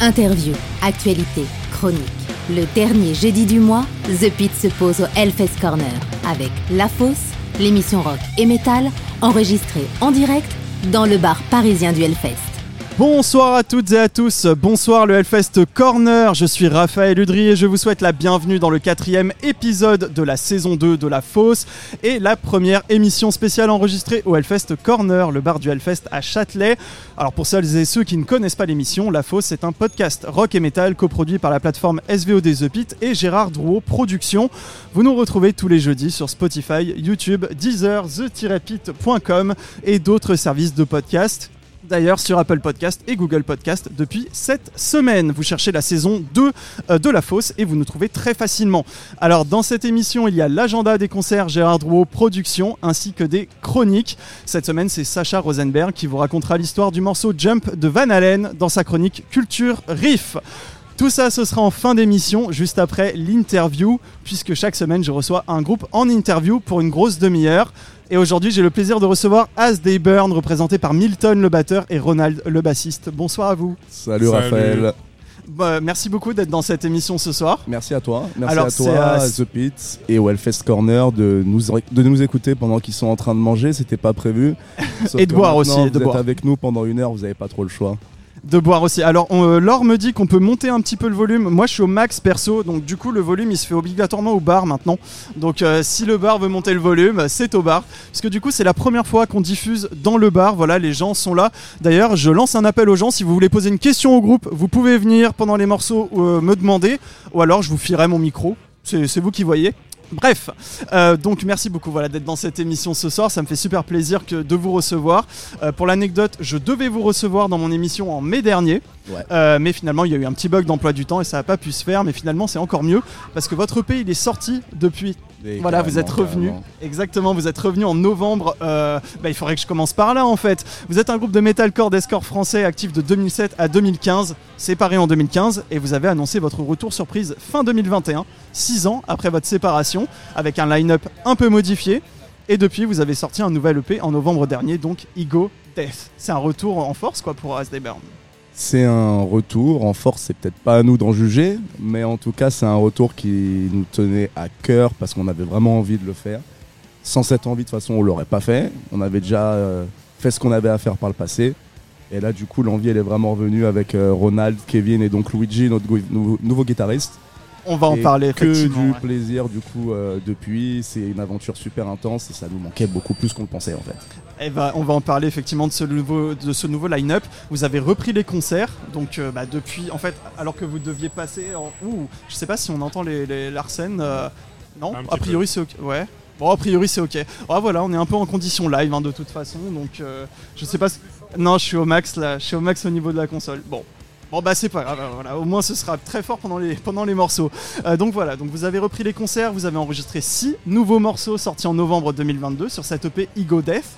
Interview, actualité, chronique. Le dernier jeudi du mois, The Pit se pose au Hellfest Corner avec La Fosse, l'émission rock et metal, enregistrée en direct dans le bar parisien du Hellfest. Bonsoir à toutes et à tous, bonsoir le Hellfest Corner, je suis Raphaël Udry et je vous souhaite la bienvenue dans le quatrième épisode de la saison 2 de La Fosse et la première émission spéciale enregistrée au Hellfest Corner, le bar du Hellfest à Châtelet. Alors pour celles et ceux qui ne connaissent pas l'émission, La Fosse est un podcast rock et metal coproduit par la plateforme SVOD The Pit et Gérard Drouot Productions. Vous nous retrouvez tous les jeudis sur Spotify, YouTube, Deezer, the-pit.com et d'autres services de podcast d'ailleurs sur Apple Podcast et Google Podcast depuis cette semaine. Vous cherchez la saison 2 euh, de La Fosse et vous nous trouvez très facilement. Alors dans cette émission, il y a l'agenda des concerts Gérard Drouot Productions ainsi que des chroniques. Cette semaine, c'est Sacha Rosenberg qui vous racontera l'histoire du morceau Jump de Van Halen dans sa chronique Culture Riff. Tout ça, ce sera en fin d'émission, juste après l'interview, puisque chaque semaine, je reçois un groupe en interview pour une grosse demi-heure. Et aujourd'hui, j'ai le plaisir de recevoir As They Burn, représenté par Milton le batteur et Ronald le bassiste. Bonsoir à vous. Salut, Raphaël. Bah, merci beaucoup d'être dans cette émission ce soir. Merci à toi. Merci à toi, à The Pit et au Hellfest Corner de nous, de nous écouter pendant qu'ils sont en train de manger. C'était pas prévu. et de boire aussi. Vous de êtes avec nous pendant une heure, vous n'avez pas trop le choix de boire aussi. Alors, euh, Laure me dit qu'on peut monter un petit peu le volume. Moi, je suis au max perso, donc du coup, le volume il se fait obligatoirement au bar maintenant. Donc, euh, si le bar veut monter le volume, c'est au bar. Parce que du coup, c'est la première fois qu'on diffuse dans le bar. Voilà, les gens sont là. D'ailleurs, je lance un appel aux gens. Si vous voulez poser une question au groupe, vous pouvez venir pendant les morceaux euh, me demander. Ou alors, je vous filerai mon micro. C'est vous qui voyez. Bref, euh, donc merci beaucoup voilà, d'être dans cette émission ce soir, ça me fait super plaisir que de vous recevoir. Euh, pour l'anecdote, je devais vous recevoir dans mon émission en mai dernier, euh, mais finalement il y a eu un petit bug d'emploi du temps et ça n'a pas pu se faire, mais finalement c'est encore mieux parce que votre EP il est sorti depuis voilà, vous êtes revenu. Exactement, vous êtes revenu en novembre. Euh, bah, il faudrait que je commence par là en fait. Vous êtes un groupe de metalcore d'escore français actif de 2007 à 2015, séparé en 2015, et vous avez annoncé votre retour surprise fin 2021, 6 ans après votre séparation, avec un line-up un peu modifié. Et depuis, vous avez sorti un nouvel EP en novembre dernier, donc Ego Death. C'est un retour en force quoi pour As Burn. C'est un retour en force, c'est peut-être pas à nous d'en juger, mais en tout cas c'est un retour qui nous tenait à cœur parce qu'on avait vraiment envie de le faire. Sans cette envie de toute façon on l'aurait pas fait, on avait déjà euh, fait ce qu'on avait à faire par le passé. Et là du coup l'envie elle est vraiment revenue avec euh, Ronald, Kevin et donc Luigi, notre nouveau guitariste. On va en parler que du plaisir du coup euh, depuis. C'est une aventure super intense et ça nous manquait beaucoup plus qu'on le pensait en fait. Eh ben, on va en parler effectivement de ce nouveau, de ce nouveau line-up. Vous avez repris les concerts, donc euh, bah, depuis, en fait, alors que vous deviez passer en. Ouh, je sais pas si on entend les, les Larsen. Euh, non, a priori c'est ok. Ouais. Bon, a priori c'est ok. Ah, voilà, on est un peu en condition live hein, de toute façon, donc je sais pas. Non, je suis au max là, je suis au max au niveau de la console. Bon, Bon bah c'est pas grave, voilà, au moins ce sera très fort pendant les, pendant les morceaux. Euh, donc voilà, donc vous avez repris les concerts, vous avez enregistré 6 nouveaux morceaux sortis en novembre 2022 sur cette EP Ego Death.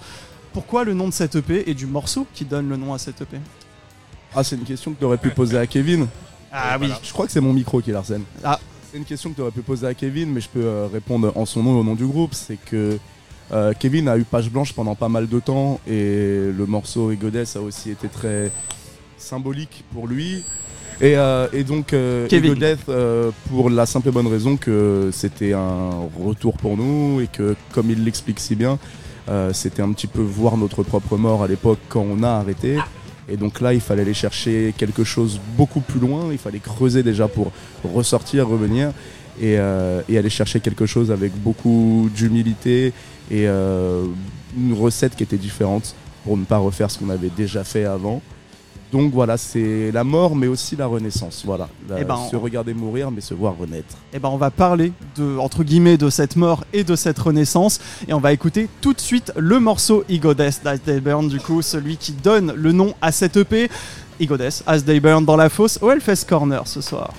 Pourquoi le nom de cette EP et du morceau qui donne le nom à cette EP Ah c'est une question que tu aurais pu poser à Kevin. Ah oui. Je crois que c'est mon micro qui est l'arsène. Ah. C'est une question que tu aurais pu poser à Kevin, mais je peux euh, répondre en son nom et au nom du groupe. C'est que euh, Kevin a eu page blanche pendant pas mal de temps et le morceau Death a aussi été très symbolique pour lui. Et, euh, donc, euh, Death, euh, pour la simple et bonne raison que c'était un retour pour nous et que, comme il l'explique si bien, c'était un petit peu voir notre propre mort à l'époque quand on a arrêté. Et donc là, il fallait aller chercher quelque chose beaucoup plus loin. Il fallait creuser déjà pour ressortir, revenir et, et aller chercher quelque chose avec beaucoup d'humilité et une recette qui était différente pour ne pas refaire ce qu'on avait déjà fait avant. Donc voilà, c'est la mort, mais aussi la renaissance. Voilà, eh ben, se regarder mourir, mais se voir renaître. Et eh ben, on va parler de entre guillemets de cette mort et de cette renaissance, et on va écouter tout de suite le morceau Death d'As They Burn, du coup celui qui donne le nom à cette EP. Ego Death, As They Burn dans la fosse au Hellfest Corner ce soir.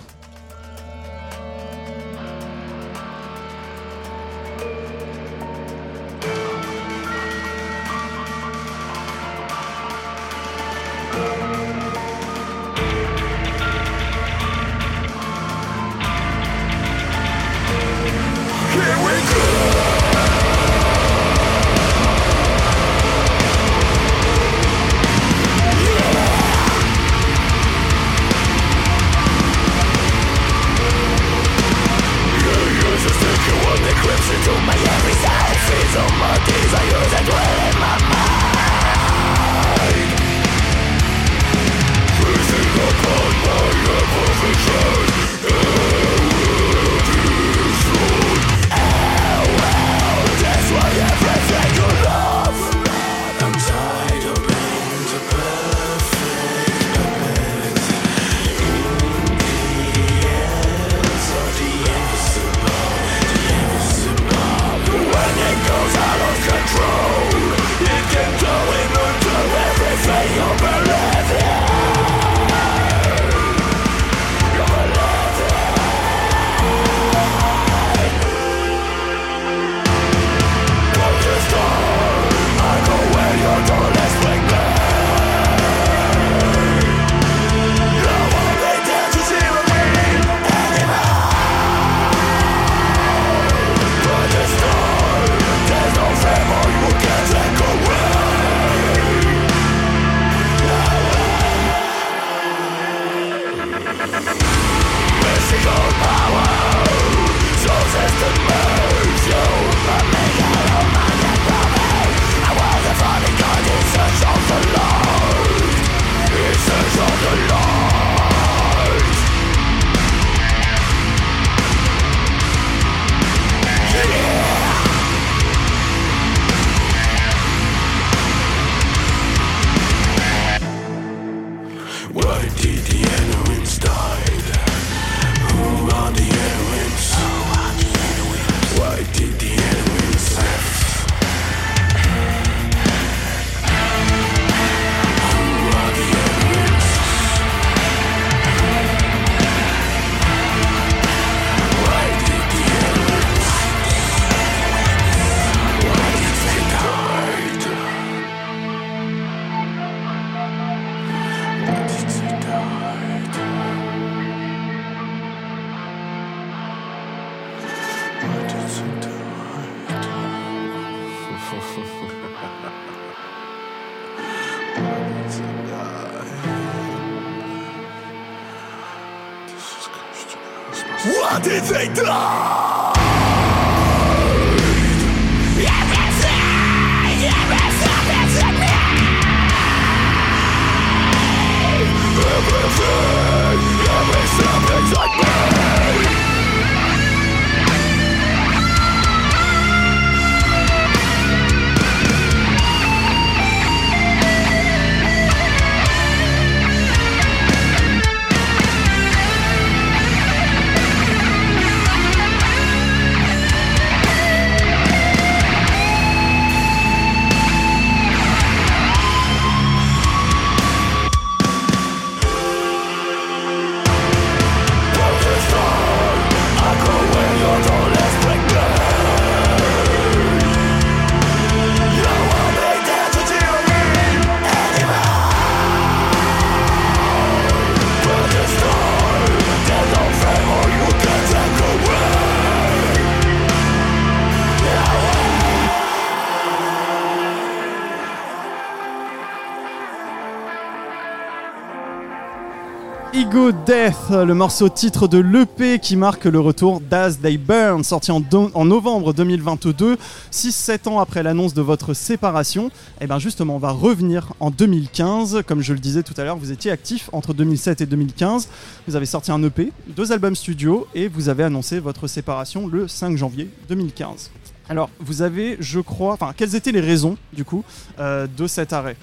Death, le morceau titre de l'EP qui marque le retour d'As They Burn, sorti en, novembre 2022, 6-7 ans après l'annonce de votre séparation. Et bien justement, on va revenir en 2015. Comme je le disais tout à l'heure, vous étiez actif entre 2007 et 2015. Vous avez sorti un EP, deux albums studio et vous avez annoncé votre séparation le 5 janvier 2015. Alors, vous avez, je crois, enfin, quelles étaient les raisons, du coup, euh, de cet arrêt?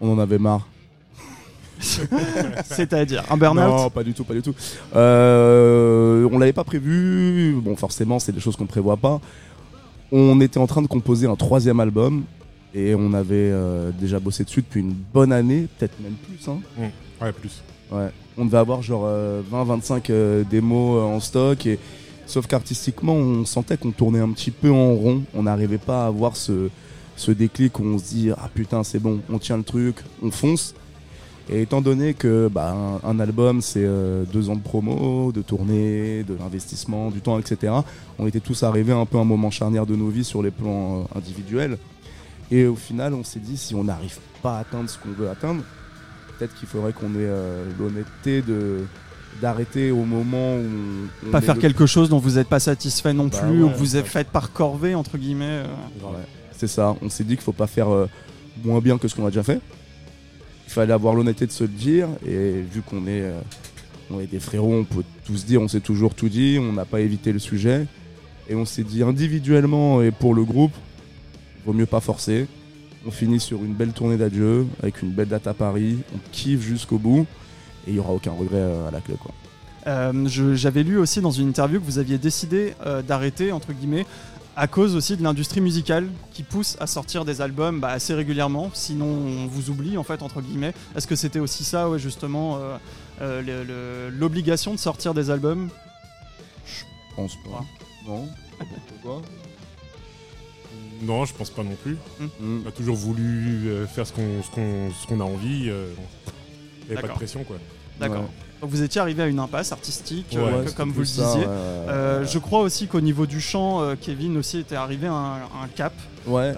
On en avait marre. C'est-à-dire un burn-out Non, pas du tout, pas du tout. Euh, on l'avait pas prévu. Bon, forcément, c'est des choses qu'on prévoit pas. On était en train de composer un troisième album et on avait euh, déjà bossé dessus depuis une bonne année, peut-être même plus. Hein. Ouais, plus. Ouais. On devait avoir genre 20-25 démos euh, en stock et sauf qu'artistiquement, on sentait qu'on tournait un petit peu en rond. On n'arrivait pas à avoir ce, ce déclic où on se dit ah putain c'est bon, on tient le truc, on fonce. Et étant donné que bah, un, un album c'est euh, deux ans de promo, de tournée, de l'investissement, du temps, etc. On était tous arrivés un peu à un moment charnière de nos vies sur les plans euh, individuels. Et au final, on s'est dit si on n'arrive pas à atteindre ce qu'on veut atteindre, peut-être qu'il faudrait qu'on ait euh, l'honnêteté de d'arrêter au moment où on, pas faire le- quelque chose dont vous n'êtes pas satisfait non Bah plus, ou que vous êtes fait par corvée, entre guillemets. Ouais, c'est ça. On s'est dit qu'il faut pas faire moins bien que ce qu'on a déjà fait. Il fallait avoir l'honnêteté de se le dire. Et vu qu'on est, euh, on est des frérots, on peut tout se dire. On s'est toujours tout dit. On n'a pas évité le sujet. Et on s'est dit individuellement et pour le groupe, vaut mieux pas forcer. On finit sur une belle tournée d'adieu avec une belle date à Paris. On kiffe jusqu'au bout. Et il y aura aucun regret euh, à la clé. Euh, J'avais lu aussi dans une interview que vous aviez décidé d'arrêter, entre guillemets, à cause aussi de l'industrie musicale qui pousse à sortir des albums bah, assez régulièrement, sinon on vous oublie, en fait, entre guillemets. Est-ce que c'était aussi ça, ouais, justement, euh, euh, l'obligation de sortir des albums? Je pense pas. Non Pourquoi? Non, je pense pas non plus. Hmm. On a toujours voulu euh, faire ce qu'on ce qu'on ce qu'on a envie. Il n'y avait pas de pression, quoi. D'accord. Ouais. Donc vous étiez arrivé à une impasse artistique, Ouais, euh, comme vous le ça, disiez. ouais, ouais, Euh, je crois aussi qu'au niveau du chant, euh, Kevin aussi était arrivé à un, cap. Ouais.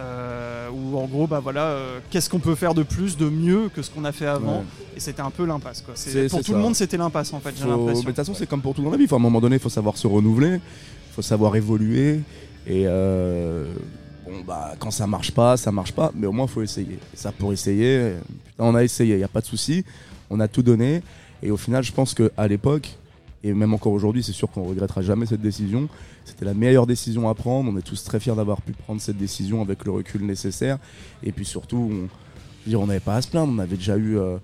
Où en gros bah voilà qu'est-ce qu'on peut faire de plus de mieux que ce qu'on a fait avant? Et c'était un peu l'impasse quoi C'est- C'est- pour tout ça. le monde c'était l'impasse en fait j'ai mais De l'impression toute façon, c'est comme pour tout dans la vie. Faut, à un moment donné, il faut savoir se renouveler, il faut savoir évoluer. Et bon, bah, quand ça marche pas, ça marche pas. Mais au moins, il faut essayer. Et ça, pour essayer, putain, on a essayé, il n'y a pas de souci. On a tout donné. Et au final, je pense qu'à l'époque, et même encore aujourd'hui, c'est sûr qu'on regrettera jamais cette décision. C'était la meilleure décision à prendre. On est tous très fiers d'avoir pu prendre cette décision avec le recul nécessaire. Et puis surtout, on, n'avait pas à se plaindre. On avait déjà eu. euh,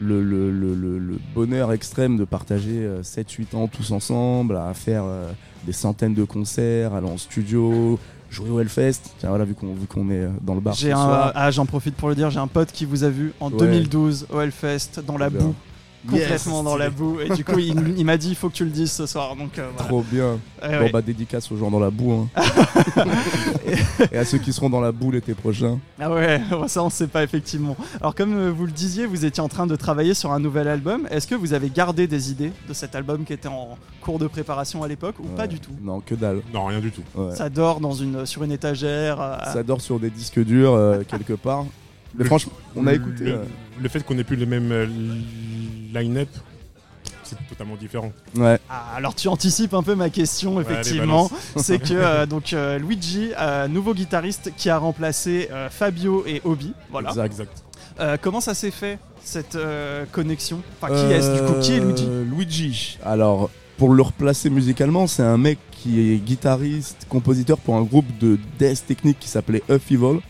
le, le- le- le- le bonheur extrême de partager 7-8 ans tous ensemble, à faire euh, des centaines de concerts, aller en studio, jouer au Hellfest. Tiens, voilà, vu qu'on vu qu'on est euh, dans le bar J'ai ce un, soir. ah, j'en profite pour le dire, j'ai un pote qui vous a vu en Ouais. 2012 au Hellfest dans la boue, complètement dans la boue. Et du coup, il, il m'a dit il faut que tu le dises ce soir. Donc euh, voilà. Trop bien. Eh Bon, ouais. bah, dédicace aux gens dans la boue. hein. Et à ceux qui seront dans la boue l'été prochain. Ah ouais, ça on sait pas effectivement. Alors comme euh, vous le disiez, vous étiez en train de travailler sur un nouvel album. Est-ce que vous avez gardé des idées de cet album qui était en cours de préparation à l'époque ou pas du tout? Non, que dalle. Non, rien du tout. Ouais. Ça dort dans une, sur une étagère. euh, Ça dort sur des disques durs euh, quelque part. Mais Le- franchement, on a écouté. Le, euh, le fait qu'on ait plus le même euh, line-up, c'est totalement différent. Ouais, Ah, alors tu anticipes un peu ma question effectivement. C'est que euh, donc euh, Luigi, euh, nouveau guitariste qui a remplacé euh, Fabio et Obi. Voilà. exact. Exact. Euh, comment ça s'est fait cette euh, connexion? Enfin, qui est-ce du coup Qui est Luigi? Luigi. Alors, pour le replacer musicalement, c'est un mec qui est guitariste, compositeur pour un groupe de death technique qui s'appelait Up Evil.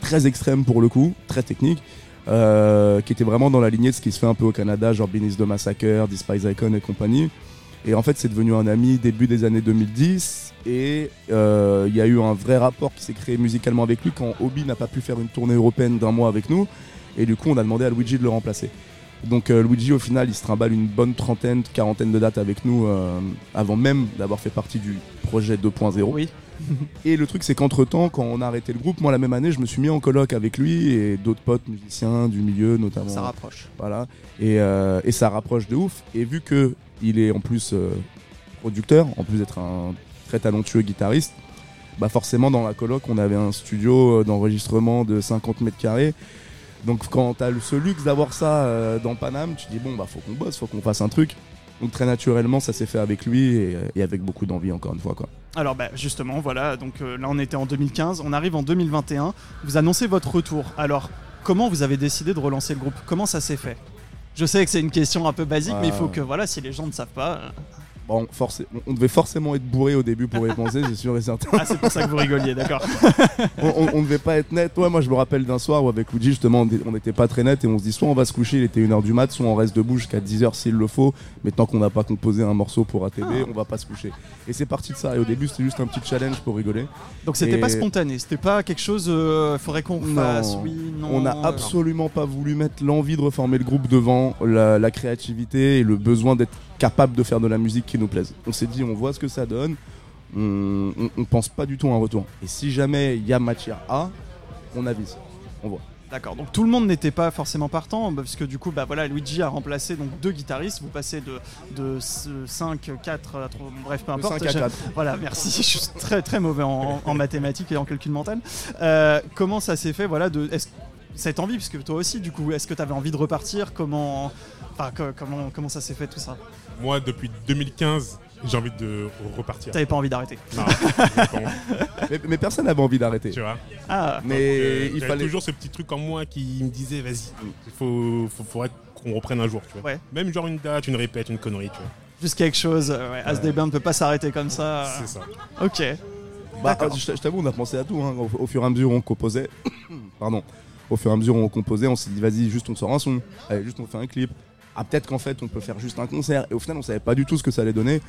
Très extrême pour le coup, très technique. Euh, qui était vraiment dans la lignée de ce qui se fait un peu au Canada, genre Beneath the Massacre, Despise Icon et compagnie. Et en fait, c'est devenu un ami début des années 2010. Et euh, il y a eu un vrai rapport qui s'est créé musicalement avec lui quand Obi n'a pas pu faire une tournée européenne d'un mois avec nous. Et du coup, on a demandé à Luigi de le remplacer. Donc euh, Luigi, au final, il se trimballe une bonne trentaine, quarantaine de dates avec nous euh, avant même d'avoir fait partie du projet 2.0. Oui. Et le truc, c'est qu'entre-temps, quand on a arrêté le groupe, moi, la même année, je me suis mis en coloc avec lui et d'autres potes musiciens du milieu, notamment. Ça rapproche. Voilà. Et, euh, et ça rapproche de ouf. Et vu que il est en plus euh, producteur, en plus d'être un très talentueux guitariste, bah forcément dans la coloc on avait un studio euh, d'enregistrement de 50 mètres carrés. Donc quand t'as ce luxe d'avoir ça euh, dans Paname, tu dis bon bah faut qu'on bosse, faut qu'on fasse un truc. Donc très naturellement ça s'est fait avec lui et, euh, et avec beaucoup d'envie encore une fois quoi. Alors bah, justement, voilà, donc euh, là on était en 2015, on arrive en 2021, vous annoncez votre retour. Alors, comment vous avez décidé de relancer le groupe? Comment ça s'est fait? Je sais que c'est une question un peu basique, mais il faut Ouais. que, voilà, si les gens ne savent pas... Bon, on- devait forcément être bourré au début pour y penser, c'est sûr et certain. Ah, c'est pour ça que vous rigoliez, d'accord. on, on- on devait pas être net. Ouais, moi je me rappelle d'un soir où avec Luigi justement on n'était pas très net et on se dit soit on va se coucher, il était 1h du mat, soit on reste debout jusqu'à 10h s'il le faut. Mais tant qu'on n'a pas composé un morceau pour ATB, Ah. on va pas se coucher. Et c'est parti de ça. Et au début c'était juste un petit challenge pour rigoler. Donc c'était Et- pas spontané, c'était pas quelque chose... euh, faudrait qu'on Non. fasse, oui, non... on n'a absolument pas voulu mettre l'envie de reformer le groupe devant la, la créativité et le besoin d'être capable de faire de la musique qui nous plaise. On s'est dit on voit ce que ça donne. On, on, on pense pas du tout à un retour. Et si jamais il y a matière à, on avise. On voit. D'accord, donc tout le monde n'était pas forcément partant, bah, parce que du coup, bah voilà, Luigi a remplacé donc deux guitaristes, vous passez de, de 5, 4 à 3, bref, peu importe. 5 à j'ai- 4. Voilà, merci, je suis très très mauvais en, en mathématiques et en calcul mental. Euh, comment ça s'est fait, voilà, de, cette envie, puisque toi aussi, du coup, est-ce que tu avais envie de repartir? Comment, enfin, co- comment, comment ça s'est fait tout ça? Moi, depuis 2015, j'ai envie de repartir. T'avais pas envie d'arrêter Non, j'ai pas envie, Mais, mais personne n'avait envie d'arrêter. tu vois. Ah, Mais Donc, euh, il fallait. toujours ce petit truc en moi qui me disait vas-y, il faut, faut, faudrait qu'on reprenne un jour, tu vois. Ouais. Même genre une date, une répète, une connerie, tu vois. juste quelque chose, euh, ouais, ASDB ne peut pas s'arrêter comme ça. C'est ça. Ok. Bah, D'accord. je t'avoue, on a pensé à tout. hein. Au, au fur et à mesure où on composait, pardon, au fur et à mesure on composait, on s'est dit vas-y, juste on sort un son, allez, juste on fait un clip. Ah, peut-être qu'en fait, on peut faire juste un concert. Et au final, on savait pas du tout ce que ça allait donner.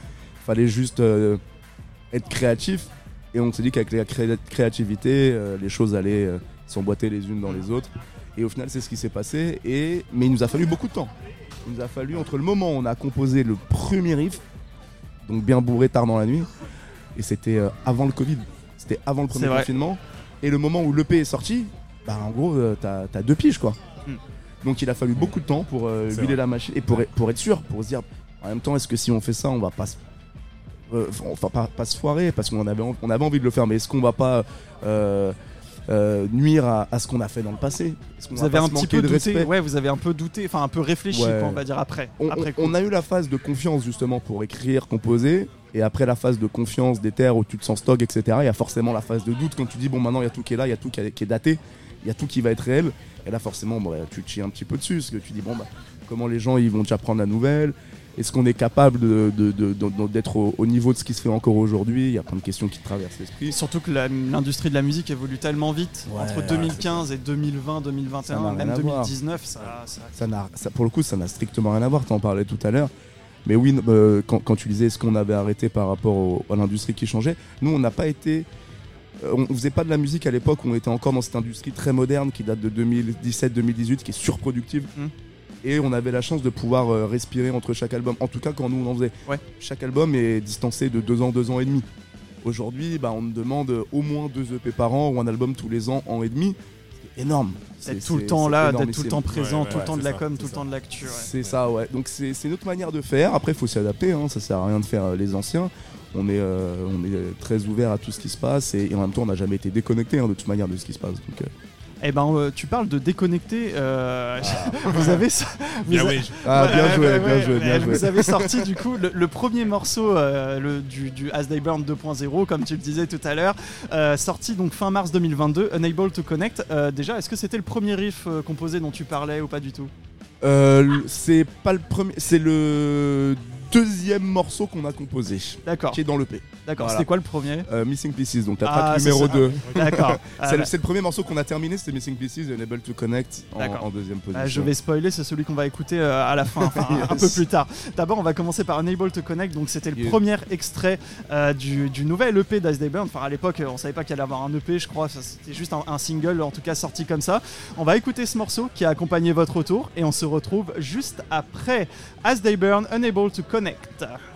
Fallait juste euh, être créatif. Et on s'est dit qu'avec la cré- créativité, euh, les choses allaient euh, s'emboîter les unes dans les autres. Et au final, c'est ce qui s'est passé. Et... Mais il nous a fallu beaucoup de temps. Il nous a fallu entre le moment où on a composé le premier riff, donc bien bourré tard dans la nuit, et c'était avant le Covid. C'était avant le premier confinement. Et le moment où l'EP est sorti, bah en gros, t'as t'as deux piges quoi. Donc il a fallu beaucoup de temps pour euh, huiler vrai. la machine et pour, être- pour être sûr, pour se dire en même temps, est-ce que si on fait ça, on va pas se, euh, enfin, pas, pas se foirer parce qu'on avait, on avait envie de le faire, mais est-ce qu'on va pas euh, nuire à, à ce qu'on a fait dans le passé? Vous avez un petit peu douté, ouais, vous avez un peu douté, enfin un peu réfléchi, Ouais. quoi, on va dire après. on, après on- a eu la phase de confiance justement pour écrire, composer, et après la phase de confiance des terres où tu te sens stock, etc. Il y a forcément la phase de doute quand tu dis bon maintenant il y a tout qui est là, il y a tout qui est daté, il y a tout qui va être réel, et là forcément bon, bah, tu te chies un petit peu dessus parce que tu dis bon bah comment les gens ils vont déjà prendre la nouvelle, est-ce qu'on est capable de- de- de- de- d'être au, au niveau de ce qui se fait encore aujourd'hui? Il y a plein de questions qui traversent l'esprit. Surtout que l'industrie de la musique évolue tellement vite. Ouais, Entre ouais, 2015 et 2020, Ça 2021, n'a rien même à voir. 2019, ça, ça- Ça n'a, ça- pour le coup, ça n'a strictement rien à voir. T'en parlais tout à l'heure. Mais oui, euh, quand, quand tu disais ce qu'on avait arrêté par rapport au- à l'industrie qui changeait, nous, on n'a pas été. Euh, On faisait pas de la musique à l'époque où on était encore dans cette industrie très moderne qui date de 2017-2018, qui est surproductive. Mm. Et on avait la chance de pouvoir euh, respirer entre chaque album. En tout cas, quand nous on en faisait. Ouais. Chaque album est distancé de deux ans, deux ans et demi. Aujourd'hui, bah, on me demande au moins deux EP par an ou un album tous les ans, an et demi. C'est énorme. C'est- d'être tout le temps là, d'être tout le temps présent, Ouais, tout le temps de la ça, com, tout le temps de l'actu. ouais. C'est ça, ouais. Donc c'est notre manière de faire. Après, il faut s'adapter. Hein. Ça sert à rien de faire euh, les anciens. On est, euh, on est très ouvert à tout ce qui se passe et, et en même temps, on n'a jamais été déconnecté hein, de toute manière de ce qui se passe. Donc, euh, Eh ben, euh, tu parles de déconnecter. euh, vous avez vous Bien a- oui. Ah, bien Ouais, joué, ouais, bien ouais, joué, ouais, bien joué. Vous avez sorti du coup le, le premier morceau euh, le- du, du As They Burn 2.0, comme tu le disais tout à l'heure, euh, sorti donc fin mars 2022, Unable to Connect. Euh, déjà, est-ce que c'était le premier riff euh, composé dont tu parlais ou pas du tout? Euh, c'est pas le premier, c'est le deuxième morceau qu'on a composé, D'accord, qui est dans le P. d'accord. Voilà. C'était quoi le premier? Euh, Missing Pieces, donc la Ah, track numéro ça. 2. D'accord. Ah, C'est le, premier morceau qu'on a terminé, c'était Missing Pieces, Unable to Connect en, en deuxième position. Ah, je vais spoiler, c'est celui qu'on va écouter euh, à la fin, enfin, un peu plus tard. D'abord, on va commencer par Unable to Connect. Donc, c'était le Yes. premier extrait euh, du, du nouvel EP d'Ice Day Burn. Enfin, à l'époque, on savait pas qu'il allait avoir un EP, je crois. C'était juste un, un single, en tout cas sorti comme ça. On va écouter ce morceau qui a accompagné votre retour et on se retrouve juste après As They Burn, Unable to Connect. Connect.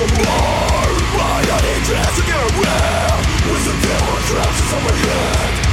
More My uninterest to get aware With the devil traps inside my head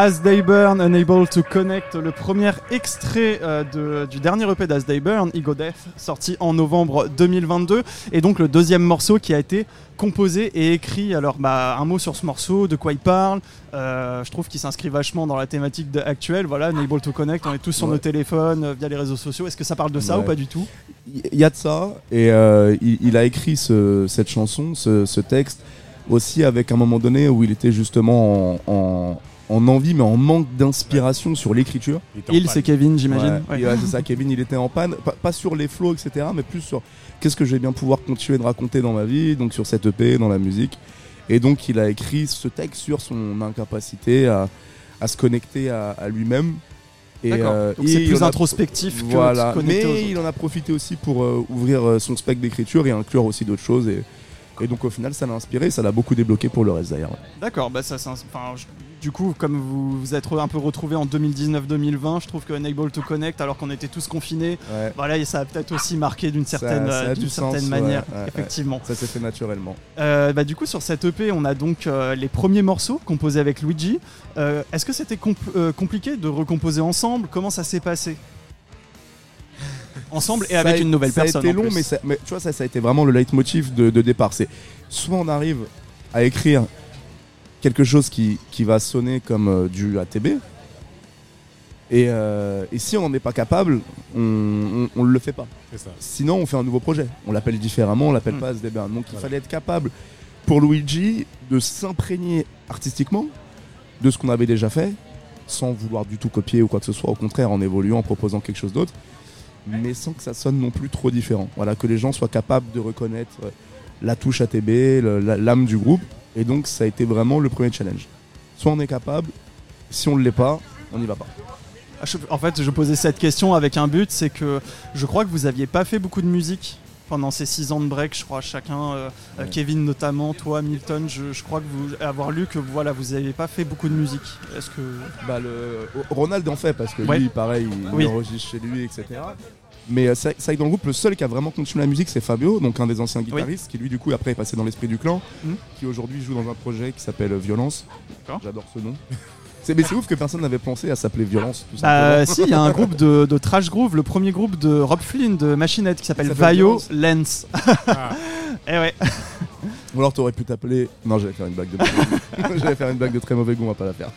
As They Burn, Unable to Connect, le premier extrait euh, de- du dernier EP d'As They Burn, Ego Death, sorti en novembre 2022, et donc le deuxième morceau qui a été composé et écrit. Alors, bah, un mot sur ce morceau, de quoi il parle. Euh, je trouve qu'il s'inscrit vachement dans la thématique de- actuelle. Voilà, Unable to Connect, on est tous sur Ouais. nos téléphones, euh, via les réseaux sociaux. Est-ce que ça parle de ça Ouais. ou pas du tout? Il y a de ça, et euh, il, il a écrit ce- cette chanson, ce, ce texte, aussi avec un moment donné où il était justement en, en- en envie, mais en manque d'inspiration sur l'écriture. Il c'est Kevin, j'imagine. Ouais, Ouais. c'est ça, Kevin, il était en panne, pas, pas sur les flows, etc., mais plus sur qu'est-ce que je vais bien pouvoir continuer de raconter dans ma vie, donc sur cette EP, dans la musique. Et donc, il a écrit ce texte sur son incapacité à, à se connecter à, à lui-même. Et, D'accord. euh, c'est il plus introspectif que voilà. se connecter aux Mais il en a profité aussi pour euh, ouvrir euh, son spectre d'écriture et inclure aussi d'autres choses. Et, et donc, au final, ça l'a inspiré, ça l'a beaucoup débloqué pour le reste d'ailleurs. D'accord, bah ça, enfin, je- du coup, comme vous vous êtes un peu retrouvé en 2019-2020, je trouve que Unable to Connect, alors qu'on était tous confinés, Ouais. voilà, et ça a peut-être aussi marqué d'une certaine, ça a du d'une certaine sens, manière, ouais, ouais, ouais. effectivement. Ça s'est fait naturellement. Euh, bah, du coup, sur cette EP, on a donc euh, les premiers morceaux composés avec Luigi. Euh, Est-ce que c'était compl- compliqué de recomposer ensemble? Comment ça s'est passé? Ensemble et Ça avec a- une nouvelle ça personne. a été long, mais, ça- mais tu vois, ça, ça a été vraiment le leitmotiv de, de départ. C'est soit on arrive à écrire quelque chose qui, qui va sonner comme euh, du ATB, et, euh, et si on n'en est pas capable, on, on le fait pas. Ça. Sinon, on fait un nouveau projet. On l'appelle différemment, on l'appelle Mm. pas SDB. Donc, il fallait être capable pour Luigi de s'imprégner artistiquement de ce qu'on avait déjà fait, sans vouloir du tout copier ou quoi que ce soit. Au contraire, en évoluant, en proposant quelque chose d'autre, mais sans que ça sonne non plus trop différent. Voilà, que les gens soient capables de reconnaître euh, la touche ATB, l'âme du groupe. Et donc, ça a été vraiment le premier challenge. Soit on est capable, si on ne l'est pas, on n'y va pas. Ah, En fait, je posais cette question avec un but, c'est que je crois que vous aviez pas fait beaucoup de musique pendant ces six ans de break, je crois chacun, euh, euh, Ouais. Kevin notamment, toi Milton, je, je crois que vous avoir lu que voilà, vous n'avez pas fait beaucoup de musique. Est-ce que Bah, le... Ronald en fait parce que Ouais. lui, pareil, il Oui. enregistre chez lui, etc. Mais euh, c'est vrai que dans le groupe, le seul qui a vraiment continué la musique, c'est Fabio, donc un des anciens guitaristes, qui lui, du coup, après est passé dans l'esprit du clan, Mhm. qui aujourd'hui joue dans un projet qui s'appelle Violence. D'accord. J'adore ce nom. C'est mais c'est ouf que personne n'avait pensé à s'appeler Violence, tout Bah, simplement. si, il y a un groupe de, de trash groove, le premier groupe de Rob Flynn de Machinette qui s'appelle Violence. Lens. Ah, Eh ouais. Ou alors t'aurais pu t'appeler. Non, j'allais faire une blague de. j'allais faire une blague de très mauvais goût, on va pas la faire.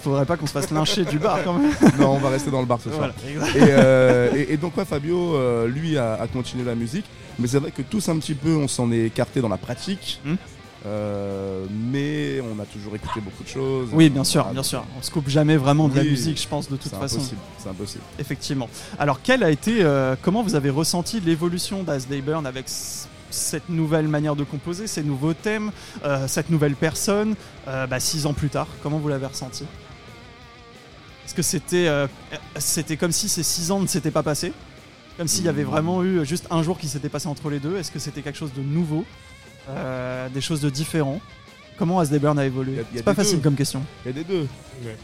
Faudrait pas qu'on se fasse lyncher du bar quand même. non, on va rester dans le bar ce soir. Voilà. et, euh, et- et donc ouais, Fabio, euh, lui, a, a continué la musique. Mais c'est vrai que tous un petit peu, on s'en est écarté dans la pratique. Hmm. Euh, mais on a toujours écouté beaucoup de choses. Oui, bien sûr, Voilà, bien sûr. On se coupe jamais vraiment de la musique, je pense, de toute C'est façon. impossible. C'est impossible. Effectivement. Alors, quelle a été, euh, comment vous avez ressenti l'évolution d'As They Burn avec cette nouvelle manière de composer, ces nouveaux thèmes, euh, cette nouvelle personne, euh, bah, six ans plus tard Comment vous l'avez ressenti? Est-ce que c'était, euh, c'était comme si ces six ans ne s'étaient pas passés? Comme s'il y avait vraiment eu juste un jour qui s'était passé entre les deux? Est-ce que c'était quelque chose de nouveau Euh, Des choses de différent? Comment As Burn a évolué C'est pas facile deux. comme question. Il y a des deux. Ouais.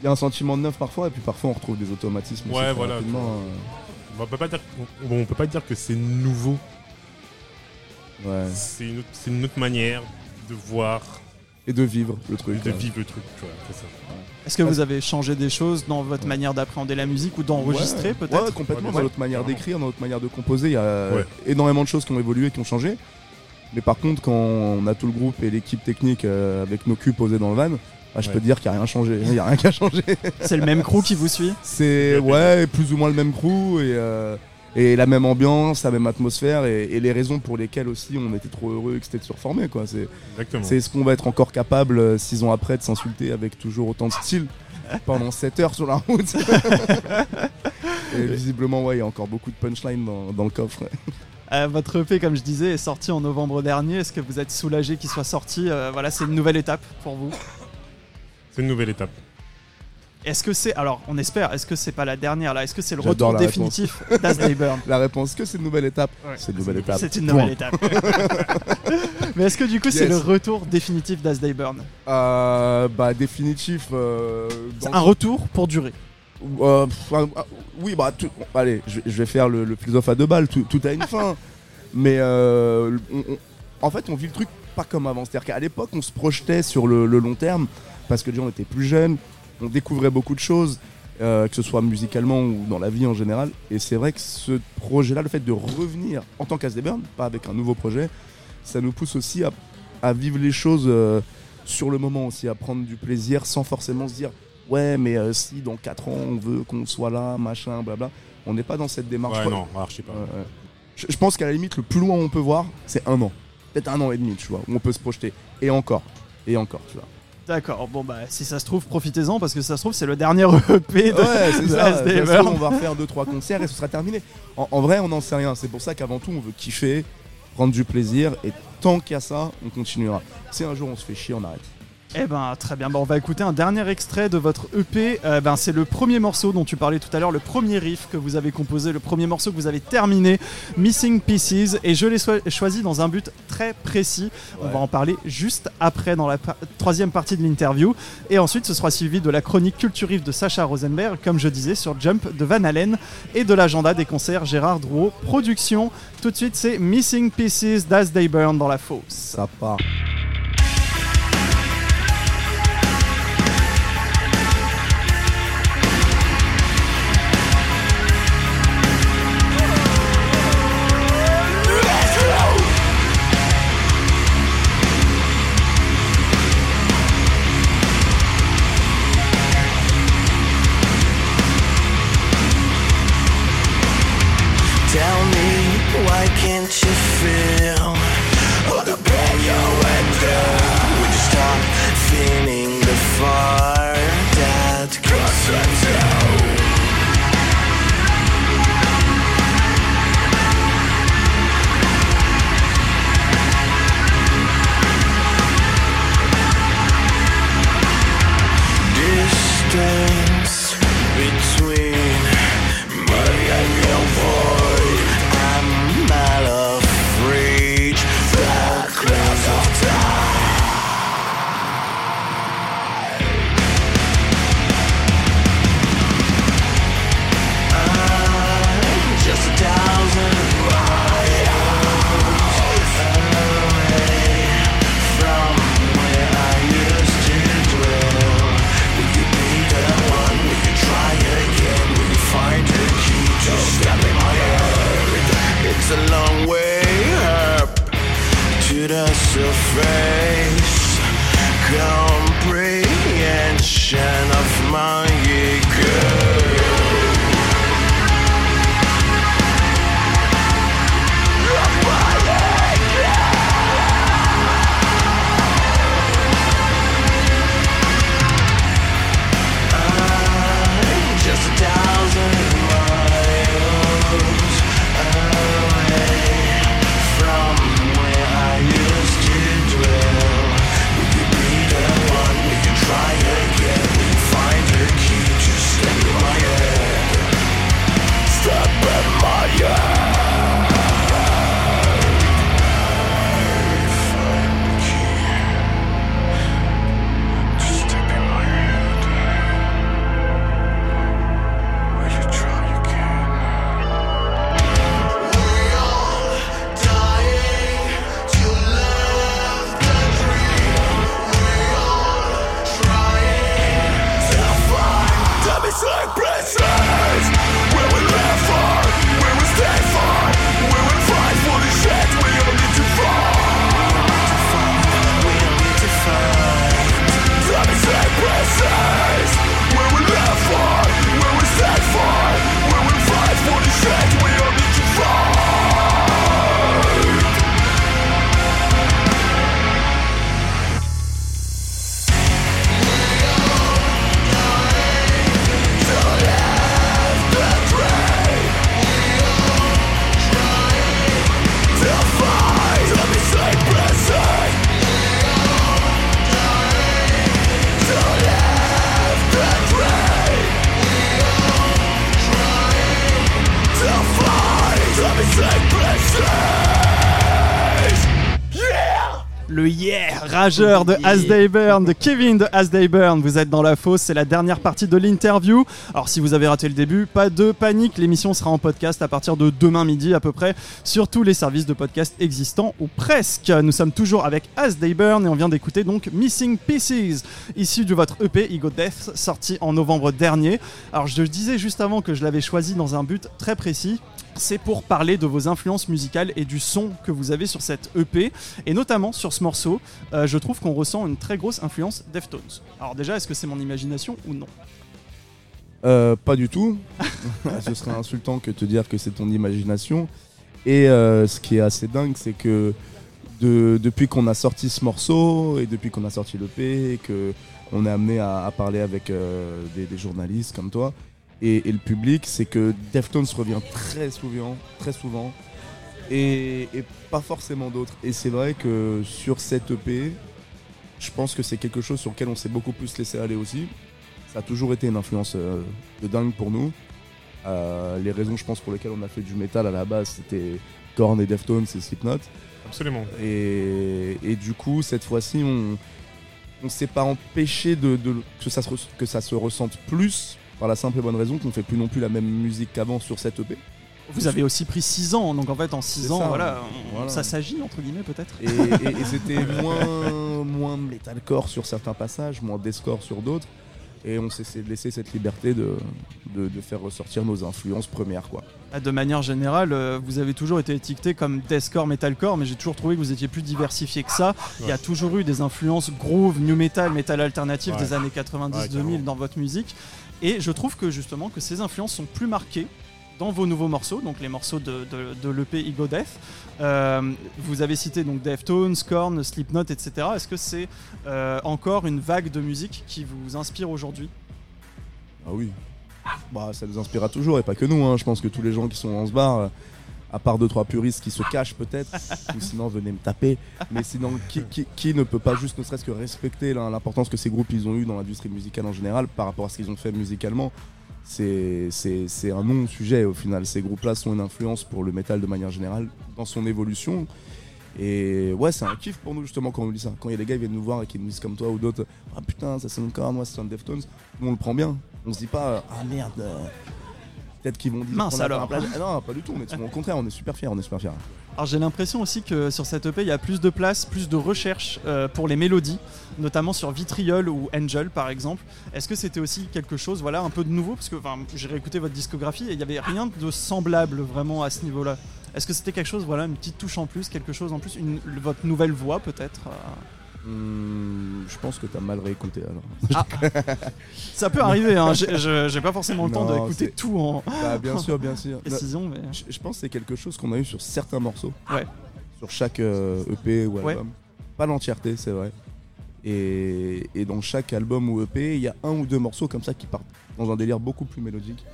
Il y a un sentiment de neuf parfois, et puis parfois on retrouve des automatismes. Ouais, voilà. on peut pas dire, on, on peut pas dire que c'est nouveau. Ouais. C'est une, autre- c'est une autre manière de voir, Et de vivre le truc. de ouais. vivre le truc. tu vois, c'est ça. Est-ce que vous avez changé des choses dans votre Ouais. manière d'appréhender la musique ou d'enregistrer Ouais, peut-être? Ouais, complètement. Ouais, dans notre manière d'écrire, dans notre manière de composer, il y a Ouais. énormément de choses qui ont évolué, qui ont changé. Mais par contre, quand on a tout le groupe et l'équipe technique euh, avec nos culs posés dans le van, bah, je Ouais. peux te dire qu'il n'y a rien changé. Il n'y a rien qui a changé. C'est le même crew qui vous suit? C'est ouais, plus ou moins le même crew et, euh, et la même ambiance, la même atmosphère et, et les raisons pour lesquelles aussi on était trop heureux que c'était de se reformer. Quoi. C'est, Exactement. c'est est-ce qu'on va être encore capable, euh, six ans après, de s'insulter avec toujours autant de style pendant 7 heures sur la route Et visiblement, ouais, il y a encore beaucoup de punchline dans, dans le coffre. Euh, Votre EP, comme je disais, est sorti en novembre dernier. Est-ce que vous êtes soulagé qu'il soit sorti Euh, Voilà, c'est une nouvelle étape pour vous? C'est une nouvelle étape. Est-ce que c'est, alors on espère, est-ce que c'est pas la dernière là? Est-ce que c'est le J'adore retour la définitif d'As They Burn La réponse, que c'est une nouvelle étape Ouais. C'est une nouvelle étape. C'est une nouvelle étape. Mais est-ce que du coup c'est Yes. le retour définitif d'As They Burn Euh, bah, définitif. euh, dans un retour pour durer. Euh, pff, ah, ah, oui, bah, tout- bon, allez, je, je vais faire le, le philosophe à deux balles, tout, tout a une fin. Mais euh, on- on- en fait, on vit le truc pas comme avant. C'est-à-dire qu'à l'époque, on se projetait sur le, le long terme parce que déjà on était plus jeunes, on découvrait beaucoup de choses, euh, que ce soit musicalement ou dans la vie en général. Et c'est vrai que ce projet-là, le fait de revenir en tant qu'Asdeburn, pas avec un nouveau projet, ça nous pousse aussi à, à vivre les choses euh, sur le moment aussi, à prendre du plaisir sans forcément se dire ouais mais euh, si dans 4 ans on veut qu'on soit là, machin, blabla. On n'est pas dans cette démarche. Ouais, non, alors, je sais pas. Je pense qu'à la limite, le plus loin on peut voir, c'est un an. Peut-être un an et demi, tu vois, où on peut se projeter. Et encore. Et encore, tu vois. D'accord, bon bah si ça se trouve, profitez-en parce que ça se trouve, c'est le dernier EP de, Ouais, c'est de ça. De façon, on va refaire 2-3 concerts et ce sera terminé. En, en vrai, on n'en sait rien. C'est pour ça qu'avant tout, on veut kiffer, prendre du plaisir et tant qu'il y a ça, on continuera. Si un jour on se fait chier, on arrête. Eh ben très bien, Bon, on va écouter un dernier extrait de votre EP. Euh, ben, c'est le premier morceau dont tu parlais tout à l'heure, le premier riff que vous avez composé, le premier morceau que vous avez terminé, Missing Pieces. Et je l'ai choisi dans un but très précis. On va en parler juste après dans la pa- troisième partie de l'interview. Et ensuite, ce sera suivi de la chronique Culture Riff de Sacha Rosenberg, comme je disais, sur Jump de Van Halen et de l'agenda des concerts Gérard Drouot Production. Tout de suite, c'est Missing Pieces d'As They Burn dans la fosse. Ça part. You feel rageur de As They Burn, de Kevin de As They Burn. Vous êtes dans la fosse, c'est la dernière partie de l'interview. Alors si vous avez raté le début, pas de panique, l'émission sera en podcast à partir de demain midi à peu près sur tous les services de podcast existants ou presque. Nous sommes toujours avec As They Burn et on vient d'écouter donc Missing Pieces, issu de votre EP Ego Death, sorti en novembre dernier. Alors je disais juste avant que je l'avais choisi dans un but très précis, c'est pour parler de vos influences musicales et du son que vous avez sur cette EP. Et notamment sur ce morceau, euh, je trouve qu'on ressent une très grosse influence Deftones. Alors déjà, est-ce que c'est mon imagination ou non? Euh, pas du tout. Ce serait insultant que te dire que c'est ton imagination. Et euh, ce qui est assez dingue, c'est que de- depuis qu'on a sorti ce morceau et depuis qu'on a sorti l'EP que on est amené à, parler avec des journalistes comme toi et, et le public, c'est que Deftones revient très souvent, très souvent et, et pas forcément d'autres. Et c'est vrai que sur cette EP, je pense que c'est quelque chose sur lequel on s'est beaucoup plus laissé aller aussi. Ça a toujours été une influence euh, de dingue pour nous. Euh, les raisons, je pense, pour lesquelles on a fait du métal à la base, c'était Korn et Deftones et Slipknot. Absolument. Et, et du coup, cette fois-ci, on ne s'est pas empêché de, de- que, ça se, res- que ça se ressente plus par la simple et bonne raison qu'on fait plus non plus la même musique qu'avant sur cette EP. Vous avez aussi pris 6 ans, donc en fait en 6 C'est ans, ça, voilà, on- voilà. ça s'agit entre guillemets peut-être. Et, et- et c'était moins, moins metalcore sur certains passages, moins deathcore sur d'autres. Et on s'est laissé cette liberté de, de, de faire ressortir nos influences premières. Quoi. Ah, De manière générale, euh, vous avez toujours été étiqueté comme deathcore, metalcore, mais j'ai toujours trouvé que vous étiez plus diversifié que ça. Il y a toujours eu des influences groove, new metal, metal alternatif Ouais. des années Ouais, 90-2000 carrément. dans votre musique. Et je trouve que justement que ces influences sont plus marquées dans vos nouveaux morceaux, donc les morceaux de, l'EP Ego Death. Euh, vous avez cité donc Deftones, Korn, Slipknot, etc. Est-ce que c'est euh, encore une vague de musique qui vous inspire aujourd'hui? Ah oui. Bah, ça nous inspirera toujours, et pas que nous. hein. Je pense que tous les gens qui sont dans ce bar, euh, à part deux trois puristes qui se cachent peut-être, ou sinon venez me taper. Mais sinon, qui, ne peut pas juste ne serait-ce que respecter l'im- l'importance que ces groupes ils ont eu dans l'industrie musicale en général par rapport à ce qu'ils ont fait musicalement c'est un non-sujet au final. Ces groupes-là sont une influence pour le métal de manière générale dans son évolution. Et ouais, c'est un kiff pour nous justement quand on dit ça. Quand il y a des gars qui viennent nous voir et qui nous disent comme toi ou d'autres Ah putain, ça sonne encore, moi ça sonne Deftones. Nous on le prend bien. On se dit pas Ah merde, euh, peut-être qu'ils vont dire Mince alors. Ah non, pas du tout. Est, au contraire, on est super fiers. On est super fiers. Alors j'ai l'impression aussi que sur cette EP, il y a plus de place, plus de recherche euh, pour les mélodies, notamment sur Vitriol ou Angel par exemple. Est-ce que c'était aussi quelque chose, voilà, un peu de nouveau? Parce que j'ai réécouté votre discographie et il n'y avait rien de semblable vraiment à ce niveau-là. Est-ce que c'était quelque chose, voilà, une petite touche en plus, quelque chose en plus, une- votre nouvelle voix peut-être euh, Hum, je pense que t'as mal réécouté alors. Ça peut arriver, hein, j'ai- pas forcément le temps d'écouter tout en Bah, bien sûr, bien sûr. Précision, mais. Je, je pense que c'est quelque chose qu'on a eu sur certains morceaux. Ouais. Sur chaque euh, EP ou Ouais. album. Pas l'entièreté, c'est vrai. Et, et dans chaque album ou EP, il y a un ou deux morceaux comme ça qui partent dans un délire beaucoup plus mélodique.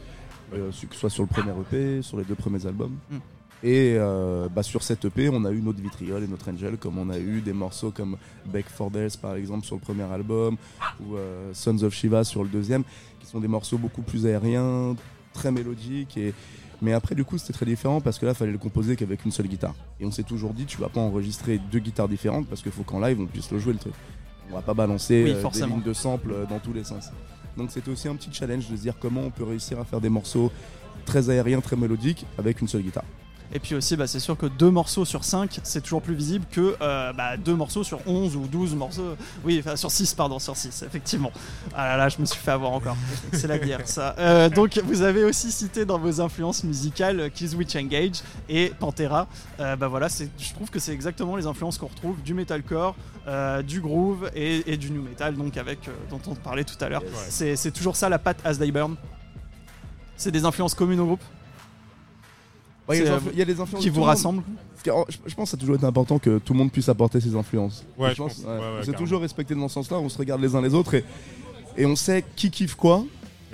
Euh, que ce soit sur le premier EP, sur les deux premiers albums. Mm. Et euh, bah, sur cette EP, on a eu notre Vitriol et notre Angel, comme on a eu des morceaux comme Back for Death par exemple sur le premier album, ou euh, Sons of Shiva sur le deuxième, qui sont des morceaux beaucoup plus aériens, très mélodiques et mais après, du coup, c'était très différent parce que là, il fallait le composer qu'avec une seule guitare. Et on s'est toujours dit, tu vas pas enregistrer deux guitares différentes parce qu'il faut qu'en live, on puisse le jouer le truc. On va pas balancer Oui, euh, des lignes de sample euh, dans tous les sens. Donc c'était aussi un petit challenge de se dire comment on peut réussir à faire des morceaux très aériens, très mélodiques avec une seule guitare. Et puis aussi, bah, c'est sûr que deux morceaux sur 5, c'est toujours plus visible que euh, bah, deux morceaux sur 11 ou 12 morceaux. Oui, enfin sur 6, pardon, sur 6, effectivement. Ah là là, je me suis fait avoir encore. C'est la bière, ça. Euh, donc, vous avez aussi cité dans vos influences musicales euh, Killswitch Engage et Pantera. Euh, bah voilà, je trouve que c'est exactement les influences qu'on retrouve du metalcore, euh, du groove et, et du new metal, donc avec dont on parlait tout à l'heure. Ouais. C'est toujours ça la patte As They Burn. C'est des influences communes au groupe Ouais, il y a C'est, des euh, influ- il y a des influences qui vous rassemblent. Oh, je, je pense que ça a toujours été important que tout le monde puisse apporter ses influences. Ouais, je je pense. ouais. Ouais, ouais, on s'est carrément. toujours respecté dans ce sens-là, on se regarde les uns les autres et, et on sait qui kiffe quoi.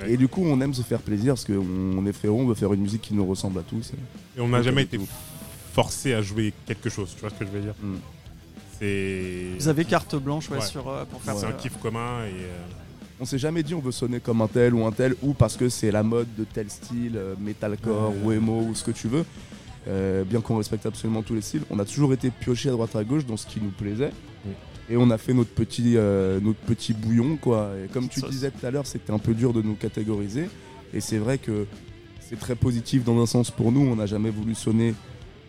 Ouais. Et du coup, on aime se faire plaisir parce qu'on on est frérot, on veut faire une musique qui nous ressemble à tous. Et on n'a jamais été forcé à jouer quelque chose, tu vois ce que je veux dire Mm. C'est. Vous avez carte blanche ouais, Ouais. sur, euh, pour faire C'est un kiff commun et. euh, On s'est jamais dit on veut sonner comme un tel ou un tel ou parce que c'est la mode de tel style, euh, metalcore Ouais. ou emo ou ce que tu veux. Euh, bien qu'on respecte absolument tous les styles, on a toujours été pioché à droite à gauche dans ce qui nous plaisait. Mm. Et on a fait notre petit, euh, notre petit bouillon, quoi. Et comme tu disais tout à l'heure, c'était un peu dur de nous catégoriser. Et c'est vrai que c'est très positif dans un sens pour nous. On n'a jamais voulu sonner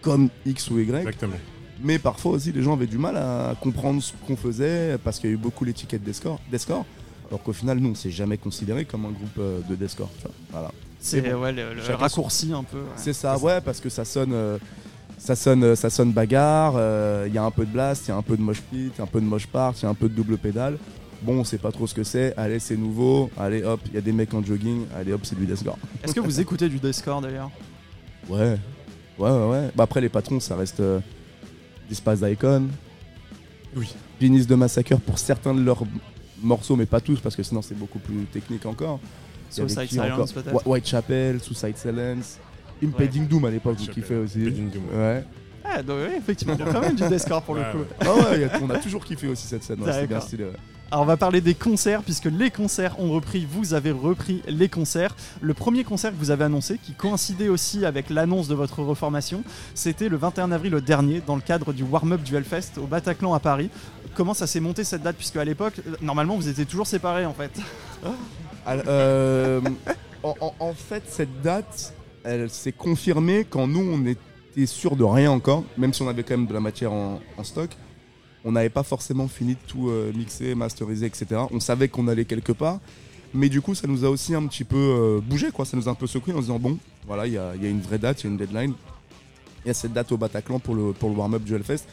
comme X ou Y. Exactement. Mais parfois aussi, les gens avaient du mal à comprendre ce qu'on faisait parce qu'il y a eu beaucoup l'étiquette Descore. Descore alors qu'au final, nous, on s'est jamais considéré comme un groupe euh, de tu vois. Voilà. C'est bon. ouais, le, raccourci un peu. ouais. C'est ça, ouais, parce que ça sonne, euh, ça sonne, euh, ça sonne bagarre. euh, Il y a un peu de blast, il y a un peu de mosh pit, un peu de mosh part, il y a un peu de double pédale. Bon, on sait pas trop ce que c'est. Allez, c'est nouveau. Allez, hop, il y a des mecs en jogging. Allez, hop, c'est du Deathcore. Est-ce que vous écoutez du Discord d'ailleurs? Ouais, ouais, ouais. ouais. Bah après, les patrons, ça reste euh, Despace Icon, Oui. Penis de Massacre pour certains de leurs morceaux, mais pas tous, parce que sinon c'est beaucoup plus technique encore. Suicide qui encore Silence peut-être Wh- Whitechapel, Suicide Silence, Impeding Doom à l'époque, vous Whitechapel, kiffez aussi. Impeding Doom, Ouais. Ah, donc, oui, effectivement, il y a quand même du Discord pour le Ouais, coup. ouais. Ah ouais, on a toujours kiffé aussi cette scène, ouais, c'est bien stylé. Alors on va parler des concerts puisque les concerts ont repris, vous avez repris les concerts. Le premier concert que vous avez annoncé, qui coïncidait aussi avec l'annonce de votre reformation, c'était le 21 avril dernier dans le cadre du warm-up du Hellfest au Bataclan à Paris. Comment ça s'est monté cette date? Puisque à l'époque, euh, normalement vous étiez toujours séparés en fait. Euh, en, fait, cette date, elle s'est confirmée quand nous, on était sûr de rien encore, même si on avait quand même de la matière en stock. On n'avait pas forcément fini de tout euh, mixer, masteriser, etc. On savait qu'on allait quelque part. Mais du coup, ça nous a aussi un petit peu euh, bougé, quoi. Ça nous a un peu secoué en se disant, bon, voilà, il y a, une vraie date, il y a une deadline. Il y a cette date au Bataclan pour le, pour le warm-up du Hellfest.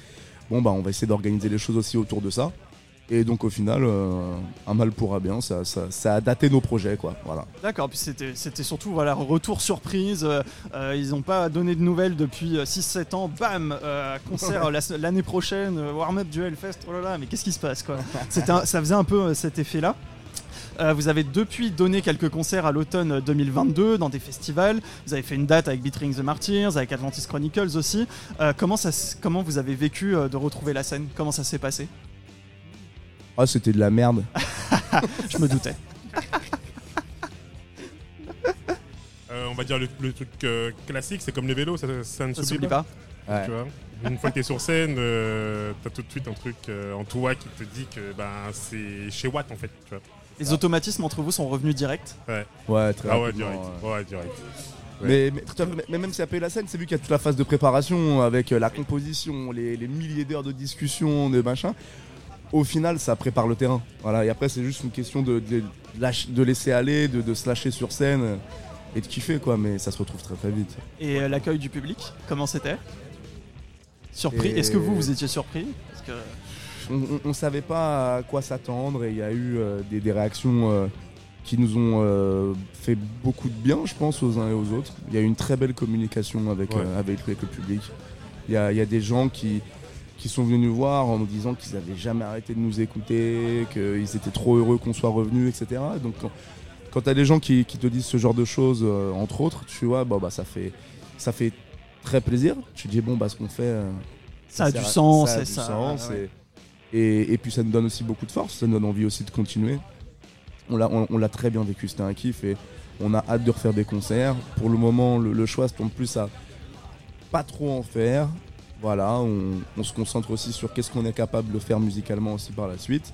Bon, bah, on va essayer d'organiser les choses aussi autour de ça. Et donc, au final, euh, un mal pourra bien, ça, ça, ça a daté nos projets, quoi. Voilà. D'accord, puis c'était c'était surtout voilà retour surprise. euh, euh, ils n'ont pas donné de nouvelles depuis euh, 6-7 ans. Bam, euh, concert la- l'année prochaine, warm-up du Hellfest. Oh là là, mais qu'est-ce qui se passe quoi? C'était un- Ça faisait un peu cet effet-là. Euh, vous avez depuis donné quelques concerts à l'automne 2022 dans des festivals. Vous avez fait une date avec Beat Ring the Martyrs, avec Atlantis Chronicles aussi. Euh, comment, ça, comment vous avez vécu de retrouver la scène? Comment ça s'est passé? Ah, c'était de la merde. Je me doutais. Euh, on va dire le, le truc euh, classique, c'est comme les vélos, ça, ça ne Ça s'oublie pas. pas. Ouais. Tu vois Une fois que tu es sur scène, euh, t'as tout de suite un truc euh, en toi qui te dit que ben, c'est chez Watt en fait. Tu vois Les automatismes entre vous sont revenus directs. Ouais, très ah ouais, rapidement, direct. ouais. Ouais, direct. Mais, mais, mais- mais même si après la scène, c'est vu qu'il y a toute la phase de préparation avec euh, la composition, les, les milliers d'heures de discussion, de machin. Au final, ça prépare le terrain. Voilà. Et après, c'est juste une question de, de, laisser aller, de, de se lâcher sur scène euh, et de kiffer, quoi. Mais ça se retrouve très très vite. Et euh, l'accueil du public, comment c'était? Surpris? Et- Est-ce que vous, vous étiez surpris? Parce que on, on- on savait pas à quoi s'attendre et il y a eu euh, des, des réactions euh, qui nous ont euh, fait beaucoup de bien, je pense, aux uns et aux autres. Il y a eu une très belle communication avec, Ouais. euh, avec, avec le public. Il y a, il y a des gens qui, qui sont venus nous voir en nous disant qu'ils n'avaient jamais arrêté de nous écouter, qu'ils étaient trop heureux qu'on soit revenus, etc. Donc quand, quand tu as des gens qui, qui te disent ce genre de choses, euh, entre autres, tu vois, bah, ça, fait, ça fait très plaisir. Tu dis, bon, bah, ce qu'on fait... euh, ça a du sens, c'est ça. sens, ouais, ouais. et, et, et puis ça nous donne aussi beaucoup de force, ça nous donne envie aussi de continuer. On l'a, on, très bien vécu, c'était un kiff et on a hâte de refaire des concerts. Pour le moment, le, le choix se tourne plus à pas trop en faire. Voilà, on, se concentre aussi sur qu'est-ce qu'on est capable de faire musicalement aussi par la suite.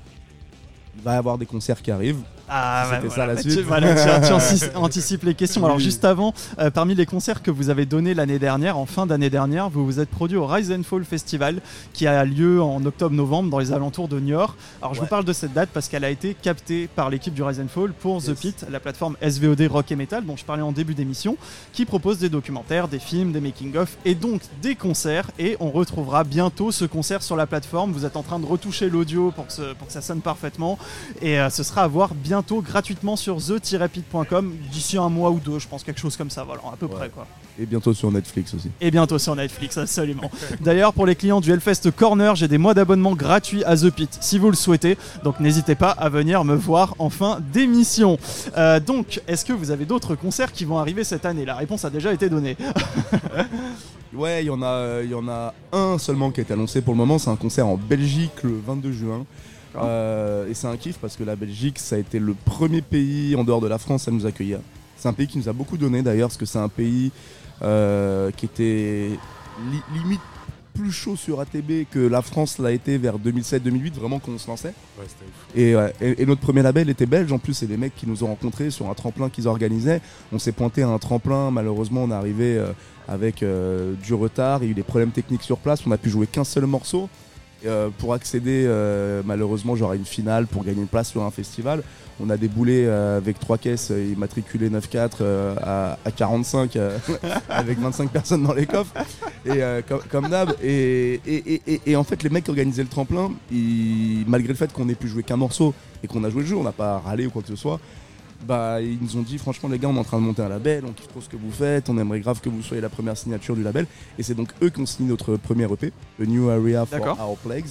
Il va y avoir des concerts qui arrivent. Ah, C'était ça, voilà. la Tu- suite. voilà, tu, tu antici- anticipes les questions. Alors Oui. juste avant, euh, parmi les concerts que vous avez donnés l'année dernière, en fin d'année dernière, vous vous êtes produit au Rise and Fall Festival qui a lieu en octobre-novembre dans les alentours de Niort. Alors je vous parle de cette date parce qu'elle a été captée par l'équipe du Rise and Fall pour The. Pit, la plateforme SVOD Rock et Metal dont je parlais en début d'émission, qui propose des documentaires, des films, des making-of et donc des concerts. Et on retrouvera bientôt ce concert sur la plateforme. Vous êtes en train de retoucher l'audio pour, que ce- pour que ça sonne parfaitement. Et euh, ce sera à voir bientôt gratuitement sur the-pit.com d'ici un mois ou deux, je pense, quelque chose comme ça, voilà, à peu Ouais. près quoi. Et bientôt sur Netflix aussi. Et bientôt sur Netflix, absolument. D'ailleurs, pour les clients du Hellfest Corner, j'ai des mois d'abonnement gratuits à The Pit, si vous le souhaitez. Donc n'hésitez pas à venir me voir en fin d'émission. Euh, donc, est-ce que vous avez d'autres concerts qui vont arriver cette année? La réponse a déjà été donnée. Ouais, il y, en a, euh, il y en a un seulement qui a été annoncé pour le moment. C'est un concert en Belgique le 22 juin. Euh, et c'est un kiff parce que la Belgique, ça a été le premier pays en dehors de la France à nous accueillir. C'est un pays qui nous a beaucoup donné d'ailleurs, parce que c'est un pays euh, qui était li- limite plus chaud sur ATB que la France l'a été vers 2007-2008, vraiment quand on se lançait. Ouais. Et, ouais, et- et notre premier label était belge, en plus c'est des mecs qui nous ont rencontrés sur un tremplin qu'ils organisaient. On s'est pointé à un tremplin, malheureusement on est arrivé euh, avec euh, du retard, il y a eu des problèmes techniques sur place, on a pu jouer qu'un seul morceau. Euh, pour accéder euh, malheureusement genre à une finale pour gagner une place sur un festival on a déboulé euh, avec trois caisses euh, immatriculées 9-4 euh, à, à 45 euh, avec 25 personnes dans les coffres. Comme, d'hab. Et, en fait les mecs qui organisaient le tremplin malgré le fait qu'on ait pu jouer qu'un morceau et qu'on a joué le jeu on n'a pas râlé ou quoi que ce soit bah ils nous ont dit franchement les gars on est en train de monter un label on kiffe trop ce que vous faites on aimerait grave que vous soyez la première signature du label et c'est donc eux qui ont signé notre premier EP A New Area for. Our Plagues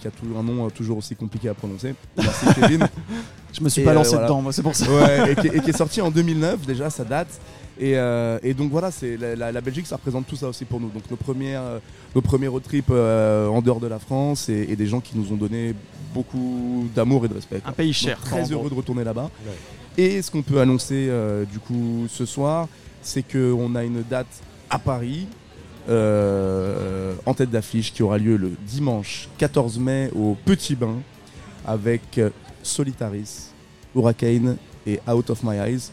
qui a toujours un nom euh, toujours aussi compliqué à prononcer merci Kevin Je me suis Et, pas euh, lancé voilà. dedans, moi, c'est pour ça. ouais, et, qui, et qui est sorti en 2009 déjà ça date et, euh, et donc voilà c'est la, la- la Belgique ça représente tout ça aussi pour nous donc nos premières nos premiers road trips euh, en dehors de la France et, et des gens qui nous ont donné beaucoup d'amour et de respect quoi. Un pays Donc, cher. très heureux de retourner là-bas Ouais. Et ce qu'on peut annoncer euh, du coup ce soir c'est qu'on a une date à Paris euh, en tête d'affiche qui aura lieu le dimanche 14 mai au Petit Bain avec euh, Solitaris, Hurricane et Out of My Eyes.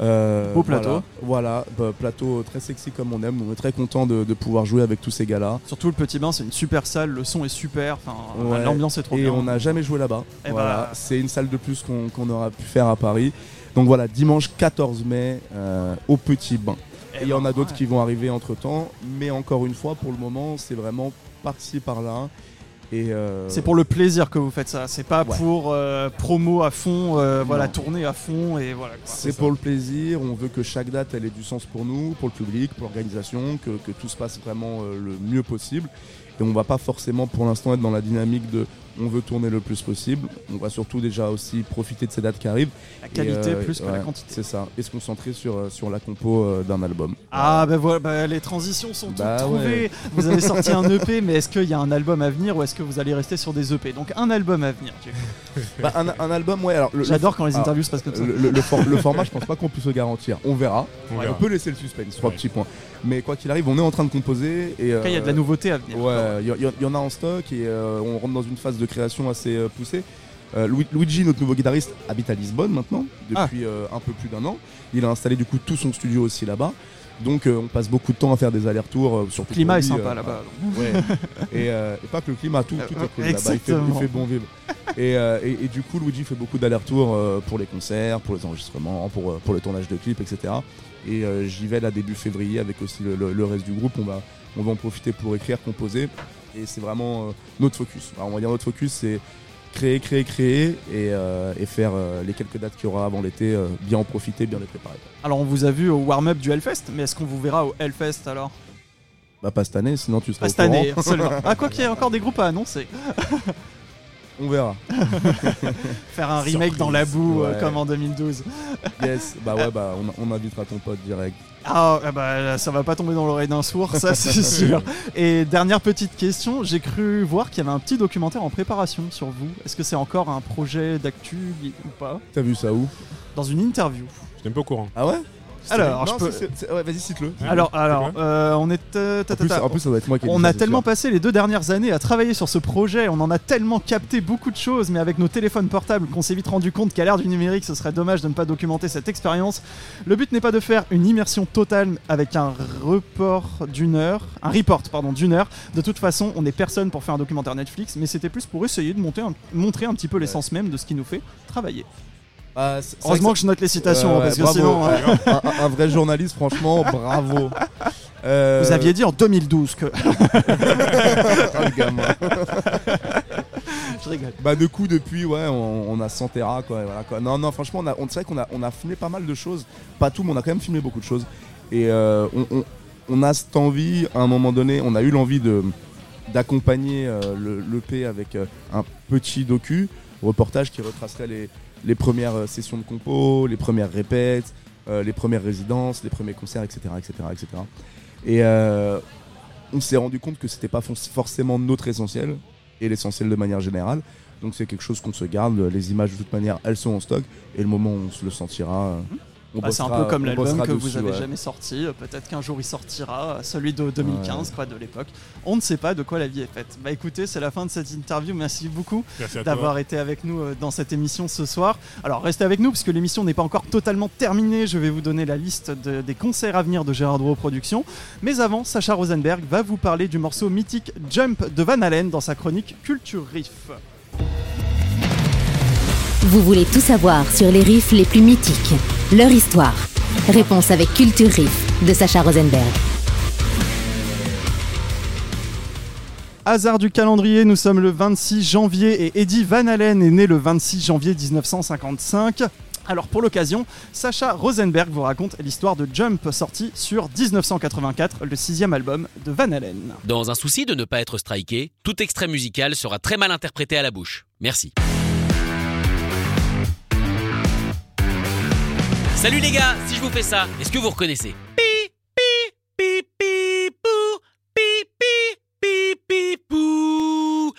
Euh, Beau plateau. Voilà, voilà, bah, plateau très sexy comme on aime. On est très content de, de pouvoir jouer avec tous ces gars-là. Surtout le petit bain, c'est une super salle, le son est super, Ouais. l'ambiance est trop Et bien. on n'a jamais joué là-bas. Eh Voilà, bah. C'est une salle de plus qu'on aura pu faire à Paris. Donc voilà, dimanche 14 mai euh, au Petit Bain. Eh Et il y en ben, a d'autres ouais. qui vont arriver entre temps, mais encore une fois, pour le moment, c'est vraiment par-ci par-là. Et euh, C'est pour le plaisir que vous faites ça, c'est pas Ouais. pour euh, promo à fond, euh, voilà, tourner à fond et voilà. c'est pour le plaisir. On veut que chaque date elle ait du sens pour nous, pour le public, pour l'organisation, que, que tout se passe vraiment euh, le mieux possible. Et on va pas forcément pour l'instant être dans la dynamique de on veut tourner le plus possible. On va surtout déjà aussi profiter de ces dates qui arrivent. La Et, qualité euh, plus que la quantité. C'est ça. Et se concentrer sur, euh, sur la compo euh, d'un album. Ah bah voilà, bah, les transitions sont Bah toutes trouvées. ouais. Vous avez sorti un EP, mais est-ce qu'il y a un album à venir ou est-ce que vous allez rester sur des EP Donc un album à venir. Bah, un, un album, ouais. Alors, J'adore quand les alors, interviews se passent comme ça. Le, le- le for- le format, je pense pas qu'on puisse le garantir. On verra. On Ouais, verra. On peut laisser le suspense, trois Ouais. petits points. Mais quoi qu'il arrive, on est en train de composer. Et, il y a de la nouveauté à venir. Ouais, il y, y- y en a en stock et euh, on rentre dans une phase de création assez euh, poussée. Euh, Lu- Luigi, notre nouveau guitariste, habite à Lisbonne maintenant, depuis euh, un peu plus d'un an. Il a installé du coup tout son studio aussi là-bas. Donc euh, on passe beaucoup de temps à faire des allers-retours. surtout Le climat pour est lui, sympa là-bas. Ouais. et, et pas que le climat, tout, tout est cool là-bas. Il fait, il exactement. fait bon vivre. Et, et- et du coup, Luigi fait beaucoup d'allers-retours pour les concerts, pour les enregistrements, pour, pour le tournage de clips, etc. Et j'y vais là début février avec aussi le, le- le reste du groupe. On va, on va en profiter pour écrire, composer. Et c'est vraiment euh, notre focus. Alors, on va dire notre focus, c'est créer, créer, créer et, euh, et faire euh, les quelques dates qu'il y aura avant l'été, euh, bien en profiter, bien les préparer. Alors on vous a vu au warm-up du Hellfest, mais est-ce qu'on vous verra au Hellfest alors? Bah pas cette année, sinon tu seras Pas au cette année seulement. Ah quoi qu'il y ait encore des groupes à annoncer. On verra. Faire un remake dans la boue euh, Ouais. comme en 2012. Yes, bah ouais, bah on, on invitera ton pote direct. Ah ah bah ça va pas tomber dans l'oreille d'un sourd, ça c'est sûr. Et dernière petite question, j'ai cru voir qu'il y avait un petit documentaire en préparation sur vous. Est-ce que c'est encore un projet d'actu ou pas? T'as vu ça où? Dans une interview. Je n'étais pas au courant. Ah ouais? Alors, je peux- ouais, vas-y, cite-le. Alors, alors, euh, on est. euh, ta, En ta, plus, ta. en plus, ça doit être moi qui ai dit On ça, a c'est tellement sûr. passé les deux dernières années à travailler sur ce projet, on en a tellement capté beaucoup de choses, mais avec nos téléphones portables qu'on s'est vite rendu compte qu'à l'ère du numérique, ce serait dommage de ne pas documenter cette expérience. Le but n'est pas de faire une immersion totale avec un report d'une heure, un report pardon d'une heure. De toute façon, on n'est personne pour faire un documentaire Netflix, mais c'était plus pour essayer de monter un- montrer un petit peu l'essence même de ce qui nous fait travailler. Ah, vrai Heureusement que que je note les citations, Ouais, parce que bravo. sinon, hein, un, vrai journaliste, franchement, bravo. Euh, vous aviez dit en 2012 que. je rigole. Bah, de coup, depuis, ouais, on, on a 100 terras, quoi, voilà, quoi. Non, non, franchement, on a, on, vrai qu'on a, on a filmé pas mal de choses. Pas tout, mais on a quand même filmé beaucoup de choses. Et euh, on, a cette envie, à un moment donné, on a eu l'envie de d'accompagner euh, le l'EP avec euh, un petit docu, reportage qui retracerait les, les premières euh, sessions de compo, les premières répètes, euh, les premières résidences, les premiers concerts, etc. etc., etc. Et euh, on s'est rendu compte que c'était pas forcément notre essentiel et l'essentiel de manière générale. Donc c'est quelque chose qu'on se garde. Les images de toute manière, elles sont en stock et le moment où on se le sentira, On Bah, c'est un peu comme on l'album que vous avez ouais. jamais sorti. Euh, Peut-être qu'un jour il sortira, euh, celui de 2015, quoi, de l'époque. On ne sait pas de quoi la vie est faite. Bah écoutez, c'est la fin de cette interview. Merci beaucoup Merci à toi. d'avoir été avec nous euh, dans cette émission ce soir. Alors restez avec nous parce que l'émission n'est pas encore totalement terminée. Je vais vous donner la liste de- des concerts à venir de Gérard Drouot Productions. Mais avant, Sacha Rosenberg va vous parler du morceau mythique Jump de Van Halen dans sa chronique Culture Riff. Vous voulez tout savoir sur les riffs les plus mythiques, leur histoire. Réponse avec Culture Riff de Sacha Rosenberg. Hasard du calendrier, nous sommes le 26 janvier et Eddie Van Halen est né le 26 janvier 1955. Alors pour l'occasion, Sacha Rosenberg vous raconte l'histoire de Jump sorti sur 1984, le sixième album de Van Halen. Dans un souci de ne pas être striké, tout extrait musical sera très mal interprété à la bouche. Merci. Salut les gars, si je vous fais ça, est-ce que vous reconnaissez? Pi, pi, pi, pi, pou, pi, pi, pi, pi, pou.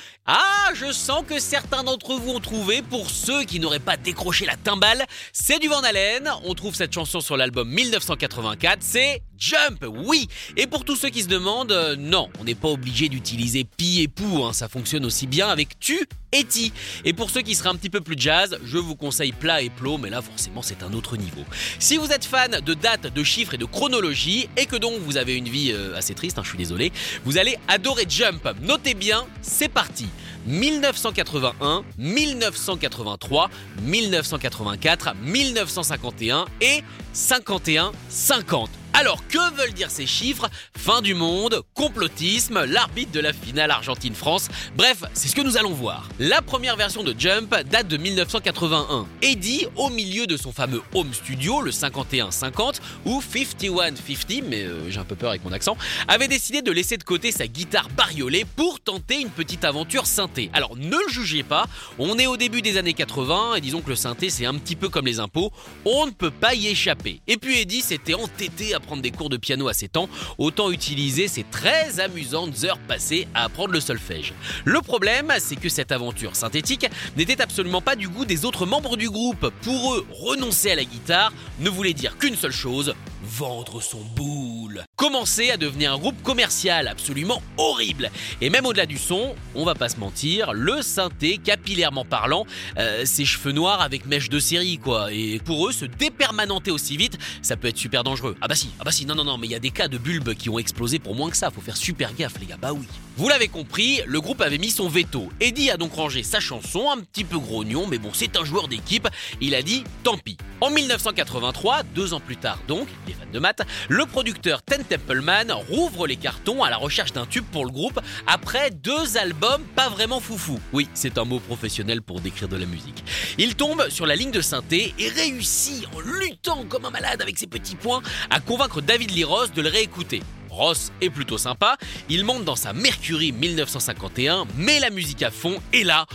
Je sens que certains d'entre vous ont trouvé, pour ceux qui n'auraient pas décroché la timbale, c'est du Van Halen. On trouve cette chanson sur l'album 1984, c'est Jump, oui. Et pour tous ceux qui se demandent, euh, non, on n'est pas obligé d'utiliser pi et pou, hein, ça fonctionne aussi bien avec tu et ti. Et pour ceux qui seraient un petit peu plus jazz, je vous conseille plat et plot, mais là forcément c'est un autre niveau. Si vous êtes fan de dates, de chiffres et de chronologie, et que donc vous avez une vie euh, assez triste, hein, je suis désolé, vous allez adorer Jump. Notez bien, c'est parti. 1981, 1983, 1984, 1951 et 51-50. Alors, que veulent dire ces chiffres? Fin du monde, complotisme, l'arbitre de la finale Argentine-France. Bref, c'est ce que nous allons voir. La première version de Jump date de 1981. Eddie, au milieu de son fameux home studio, le 51-50, ou 51-50, mais euh, j'ai un peu peur avec mon accent, avait décidé de laisser de côté sa guitare bariolée pour tenter une petite aventure synthé. Alors, ne le jugez pas, on est au début des années 80, et disons que le synthé c'est un petit peu comme les impôts, on ne peut pas y échapper. Et puis Eddie s'était entêté à prendre des cours de piano à 7 ans, autant utiliser ces très amusantes heures passées à apprendre le solfège. Le problème, c'est que cette aventure synthétique n'était absolument pas du goût des autres membres du groupe. Pour eux, renoncer à la guitare ne voulait dire qu'une seule chose, vendre son boule. Commencer à devenir un groupe commercial absolument horrible. Et même au-delà du son, on va pas se mentir, le synthé, capillairement parlant, euh, ses cheveux noirs avec mèche de série quoi. Et pour eux, se dépermanenter aussi vite, ça peut être super dangereux. Ah bah si, ah bah si, non non non, mais il y a des cas de bulbes qui ont explosé pour moins que ça, faut faire super gaffe les gars, bah oui. Vous l'avez compris, le groupe avait mis son veto. Eddie a donc rangé sa chanson, un petit peu grognon, mais bon, c'est un joueur d'équipe, il a dit tant pis. En 1983, deux ans plus tard donc, de maths, le producteur Ten Templeman rouvre les cartons à la recherche d'un tube pour le groupe après deux albums pas vraiment foufou. Oui, c'est un mot professionnel pour décrire de la musique. Il tombe sur la ligne de synthé et réussit en luttant comme un malade avec ses petits poings à convaincre David Lee Ross de le réécouter. Ross est plutôt sympa, il monte dans sa Mercury 1951, met la musique à fond et là,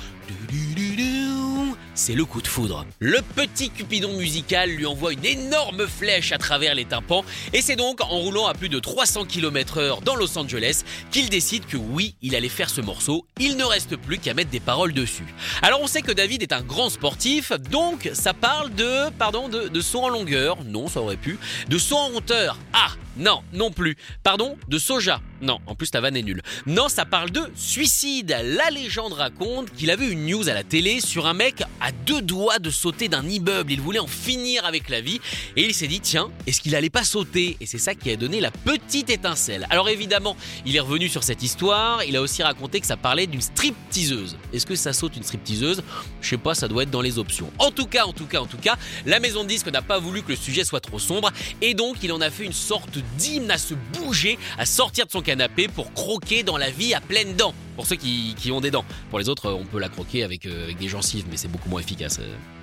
c'est le coup de foudre. Le petit Cupidon musical lui envoie une énorme flèche à travers les tympans et c'est donc en roulant à plus de 300 km/h dans Los Angeles qu'il décide que oui, il allait faire ce morceau, il ne reste plus qu'à mettre des paroles dessus. Alors on sait que David est un grand sportif, donc ça parle de, pardon, de, de en longueur, non ça aurait pu, de saut en hauteur, ah non, non plus. Pardon, de soja. Non, en plus ta vanne est nulle. Non, ça parle de suicide. La légende raconte qu'il a vu une news à la télé sur un mec à deux doigts de sauter d'un immeuble. Il voulait en finir avec la vie et il s'est dit tiens, est-ce qu'il allait pas sauter? Et c'est ça qui a donné la petite étincelle. Alors évidemment, il est revenu sur cette histoire. Il a aussi raconté que ça parlait d'une stripteaseuse. Est-ce que ça saute une stripteaseuse? Je sais pas, ça doit être dans les options. En tout cas, en tout cas, en tout cas, la maison de disque n'a pas voulu que le sujet soit trop sombre et donc il en a fait une sorte d'hymne à se bouger, à sortir de son canapé pour croquer dans la vie à pleines dents. Pour ceux qui, ont des dents. Pour les autres, on peut la croquer avec, euh, avec des gencives, mais c'est beaucoup moins efficace.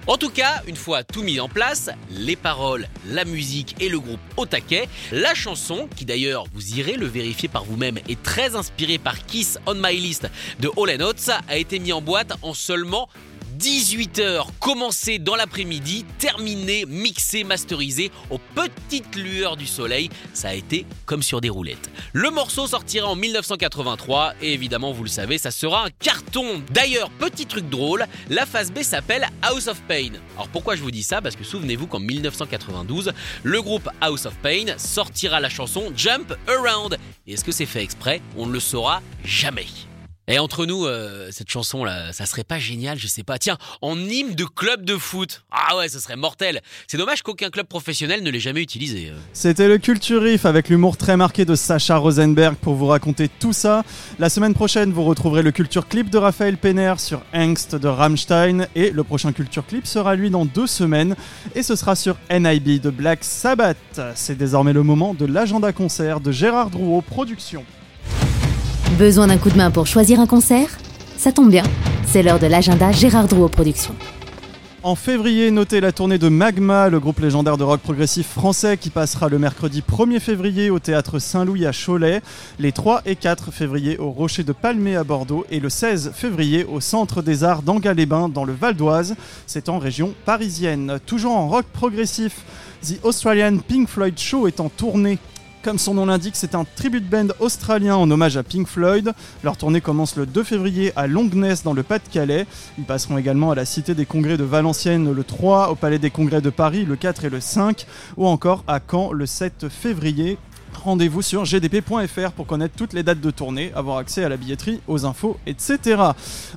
En tout cas, une fois tout mis en place, les paroles, la musique et le groupe au taquet, la chanson, qui d'ailleurs, vous irez le vérifier par vous-même, est très inspirée par Kiss on My List de All Oates, a été mis en boîte en seulement 18h, commencé dans l'après-midi, terminé, mixé, masterisé aux petites lueurs du soleil. Ça a été comme sur des roulettes. Le morceau sortira en 1983 et évidemment, vous le savez, ça sera un carton. D'ailleurs, petit truc drôle, la phase B s'appelle House of Pain. Alors pourquoi je vous dis ça? Parce que souvenez-vous qu'en 1992, le groupe House of Pain sortira la chanson Jump Around. Est-ce que c'est fait exprès? On ne le saura jamais. Et entre nous, euh, cette chanson là, ça serait pas génial, je sais pas. Tiens, en hymne de club de foot. Ah ouais, ça serait mortel. C'est dommage qu'aucun club professionnel ne l'ait jamais utilisé. euh. C'était le Culture Riff avec l'humour très marqué de Sacha Rosenberg pour vous raconter tout ça. La semaine prochaine, vous retrouverez le Culture Clip de Raphaël Penner sur Angst de Rammstein et le prochain Culture Clip sera lui dans deux semaines et ce sera sur NIB de Black Sabbath. C'est désormais le moment de l'agenda concert de Gérard Drouot Productions. Besoin d'un coup de main pour choisir un concert? Ça tombe bien, c'est l'heure de l'agenda Gérard Drouot Productions. En février, notez la tournée de Magma, le groupe légendaire de rock progressif français qui passera le mercredi 1er février au théâtre Saint-Louis à Cholet, les 3 et 4 février au Rocher de Palmé à Bordeaux et le 16 février au Centre des Arts d'Angat-les-Bains dans le Val d'Oise. C'est en région parisienne. Toujours en rock progressif, The Australian Pink Floyd Show est en tournée comme son nom l'indique, c'est un tribute band australien en hommage à Pink Floyd. Leur tournée commence le 2 février à Longnes dans le Pas-de-Calais. Ils passeront également à la Cité des Congrès de Valenciennes le 3, au Palais des Congrès de Paris le 4 et le 5, ou encore à Caen le 7 février. Rendez-vous sur gdp.fr pour connaître toutes les dates de tournée, avoir accès à la billetterie, aux infos, etc.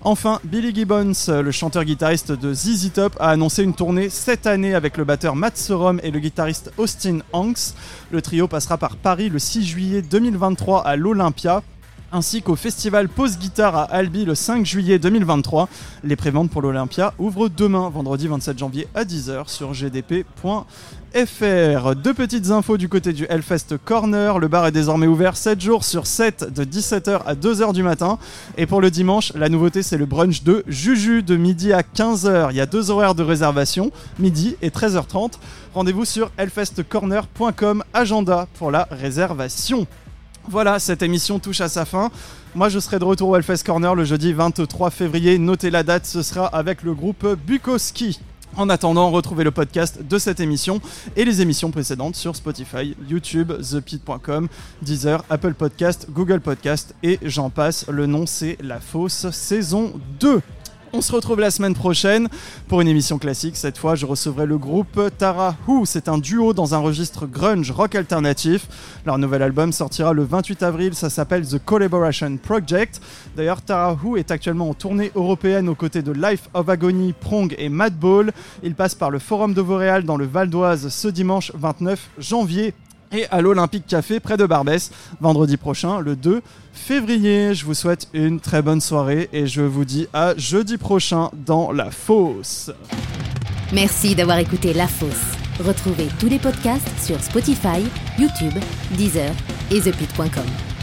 Enfin, Billy Gibbons, le chanteur-guitariste de ZZ Top, a annoncé une tournée cette année avec le batteur Matt Sorum et le guitariste Austin Hanks. Le trio passera par Paris le 6 juillet 2023 à l'Olympia ainsi qu'au festival Pause Guitare à Albi le 5 juillet 2023. Les préventes pour l'Olympia ouvrent demain, vendredi 27 janvier à 10h sur gdp.fr. Deux petites infos du côté du Hellfest Corner. Le bar est désormais ouvert 7 jours sur 7 de 17h à 2h du matin. Et pour le dimanche, la nouveauté c'est le brunch de Juju de midi à 15h. Il y a deux horaires de réservation, midi et 13h30. Rendez-vous sur hellfestcorner.com agenda pour la réservation. Voilà, cette émission touche à sa fin. Moi, je serai de retour au Hellfest Corner le jeudi 23 février. Notez la date, ce sera avec le groupe Bukowski. En attendant, retrouvez le podcast de cette émission et les émissions précédentes sur Spotify, YouTube, thepit.com, Deezer, Apple Podcast, Google Podcast et j'en passe. Le nom, c'est La Fausse saison 2. On se retrouve la semaine prochaine pour une émission classique. Cette fois, je recevrai le groupe Tara Who. C'est un duo dans un registre grunge rock alternatif. Leur nouvel album sortira le 28 avril. Ça s'appelle The Collaboration Project. D'ailleurs, Tara Who est actuellement en tournée européenne aux côtés de Life of Agony, Prong et Madball. Il passe par le Forum de Vauréal dans le Val d'Oise ce dimanche 29 janvier et à l'Olympique Café près de Barbès vendredi prochain le 2 février. Je vous souhaite une très bonne soirée et je vous dis à jeudi prochain dans la fosse. Merci d'avoir écouté La Fosse. Retrouvez tous les podcasts sur Spotify, YouTube, Deezer et thepit.com.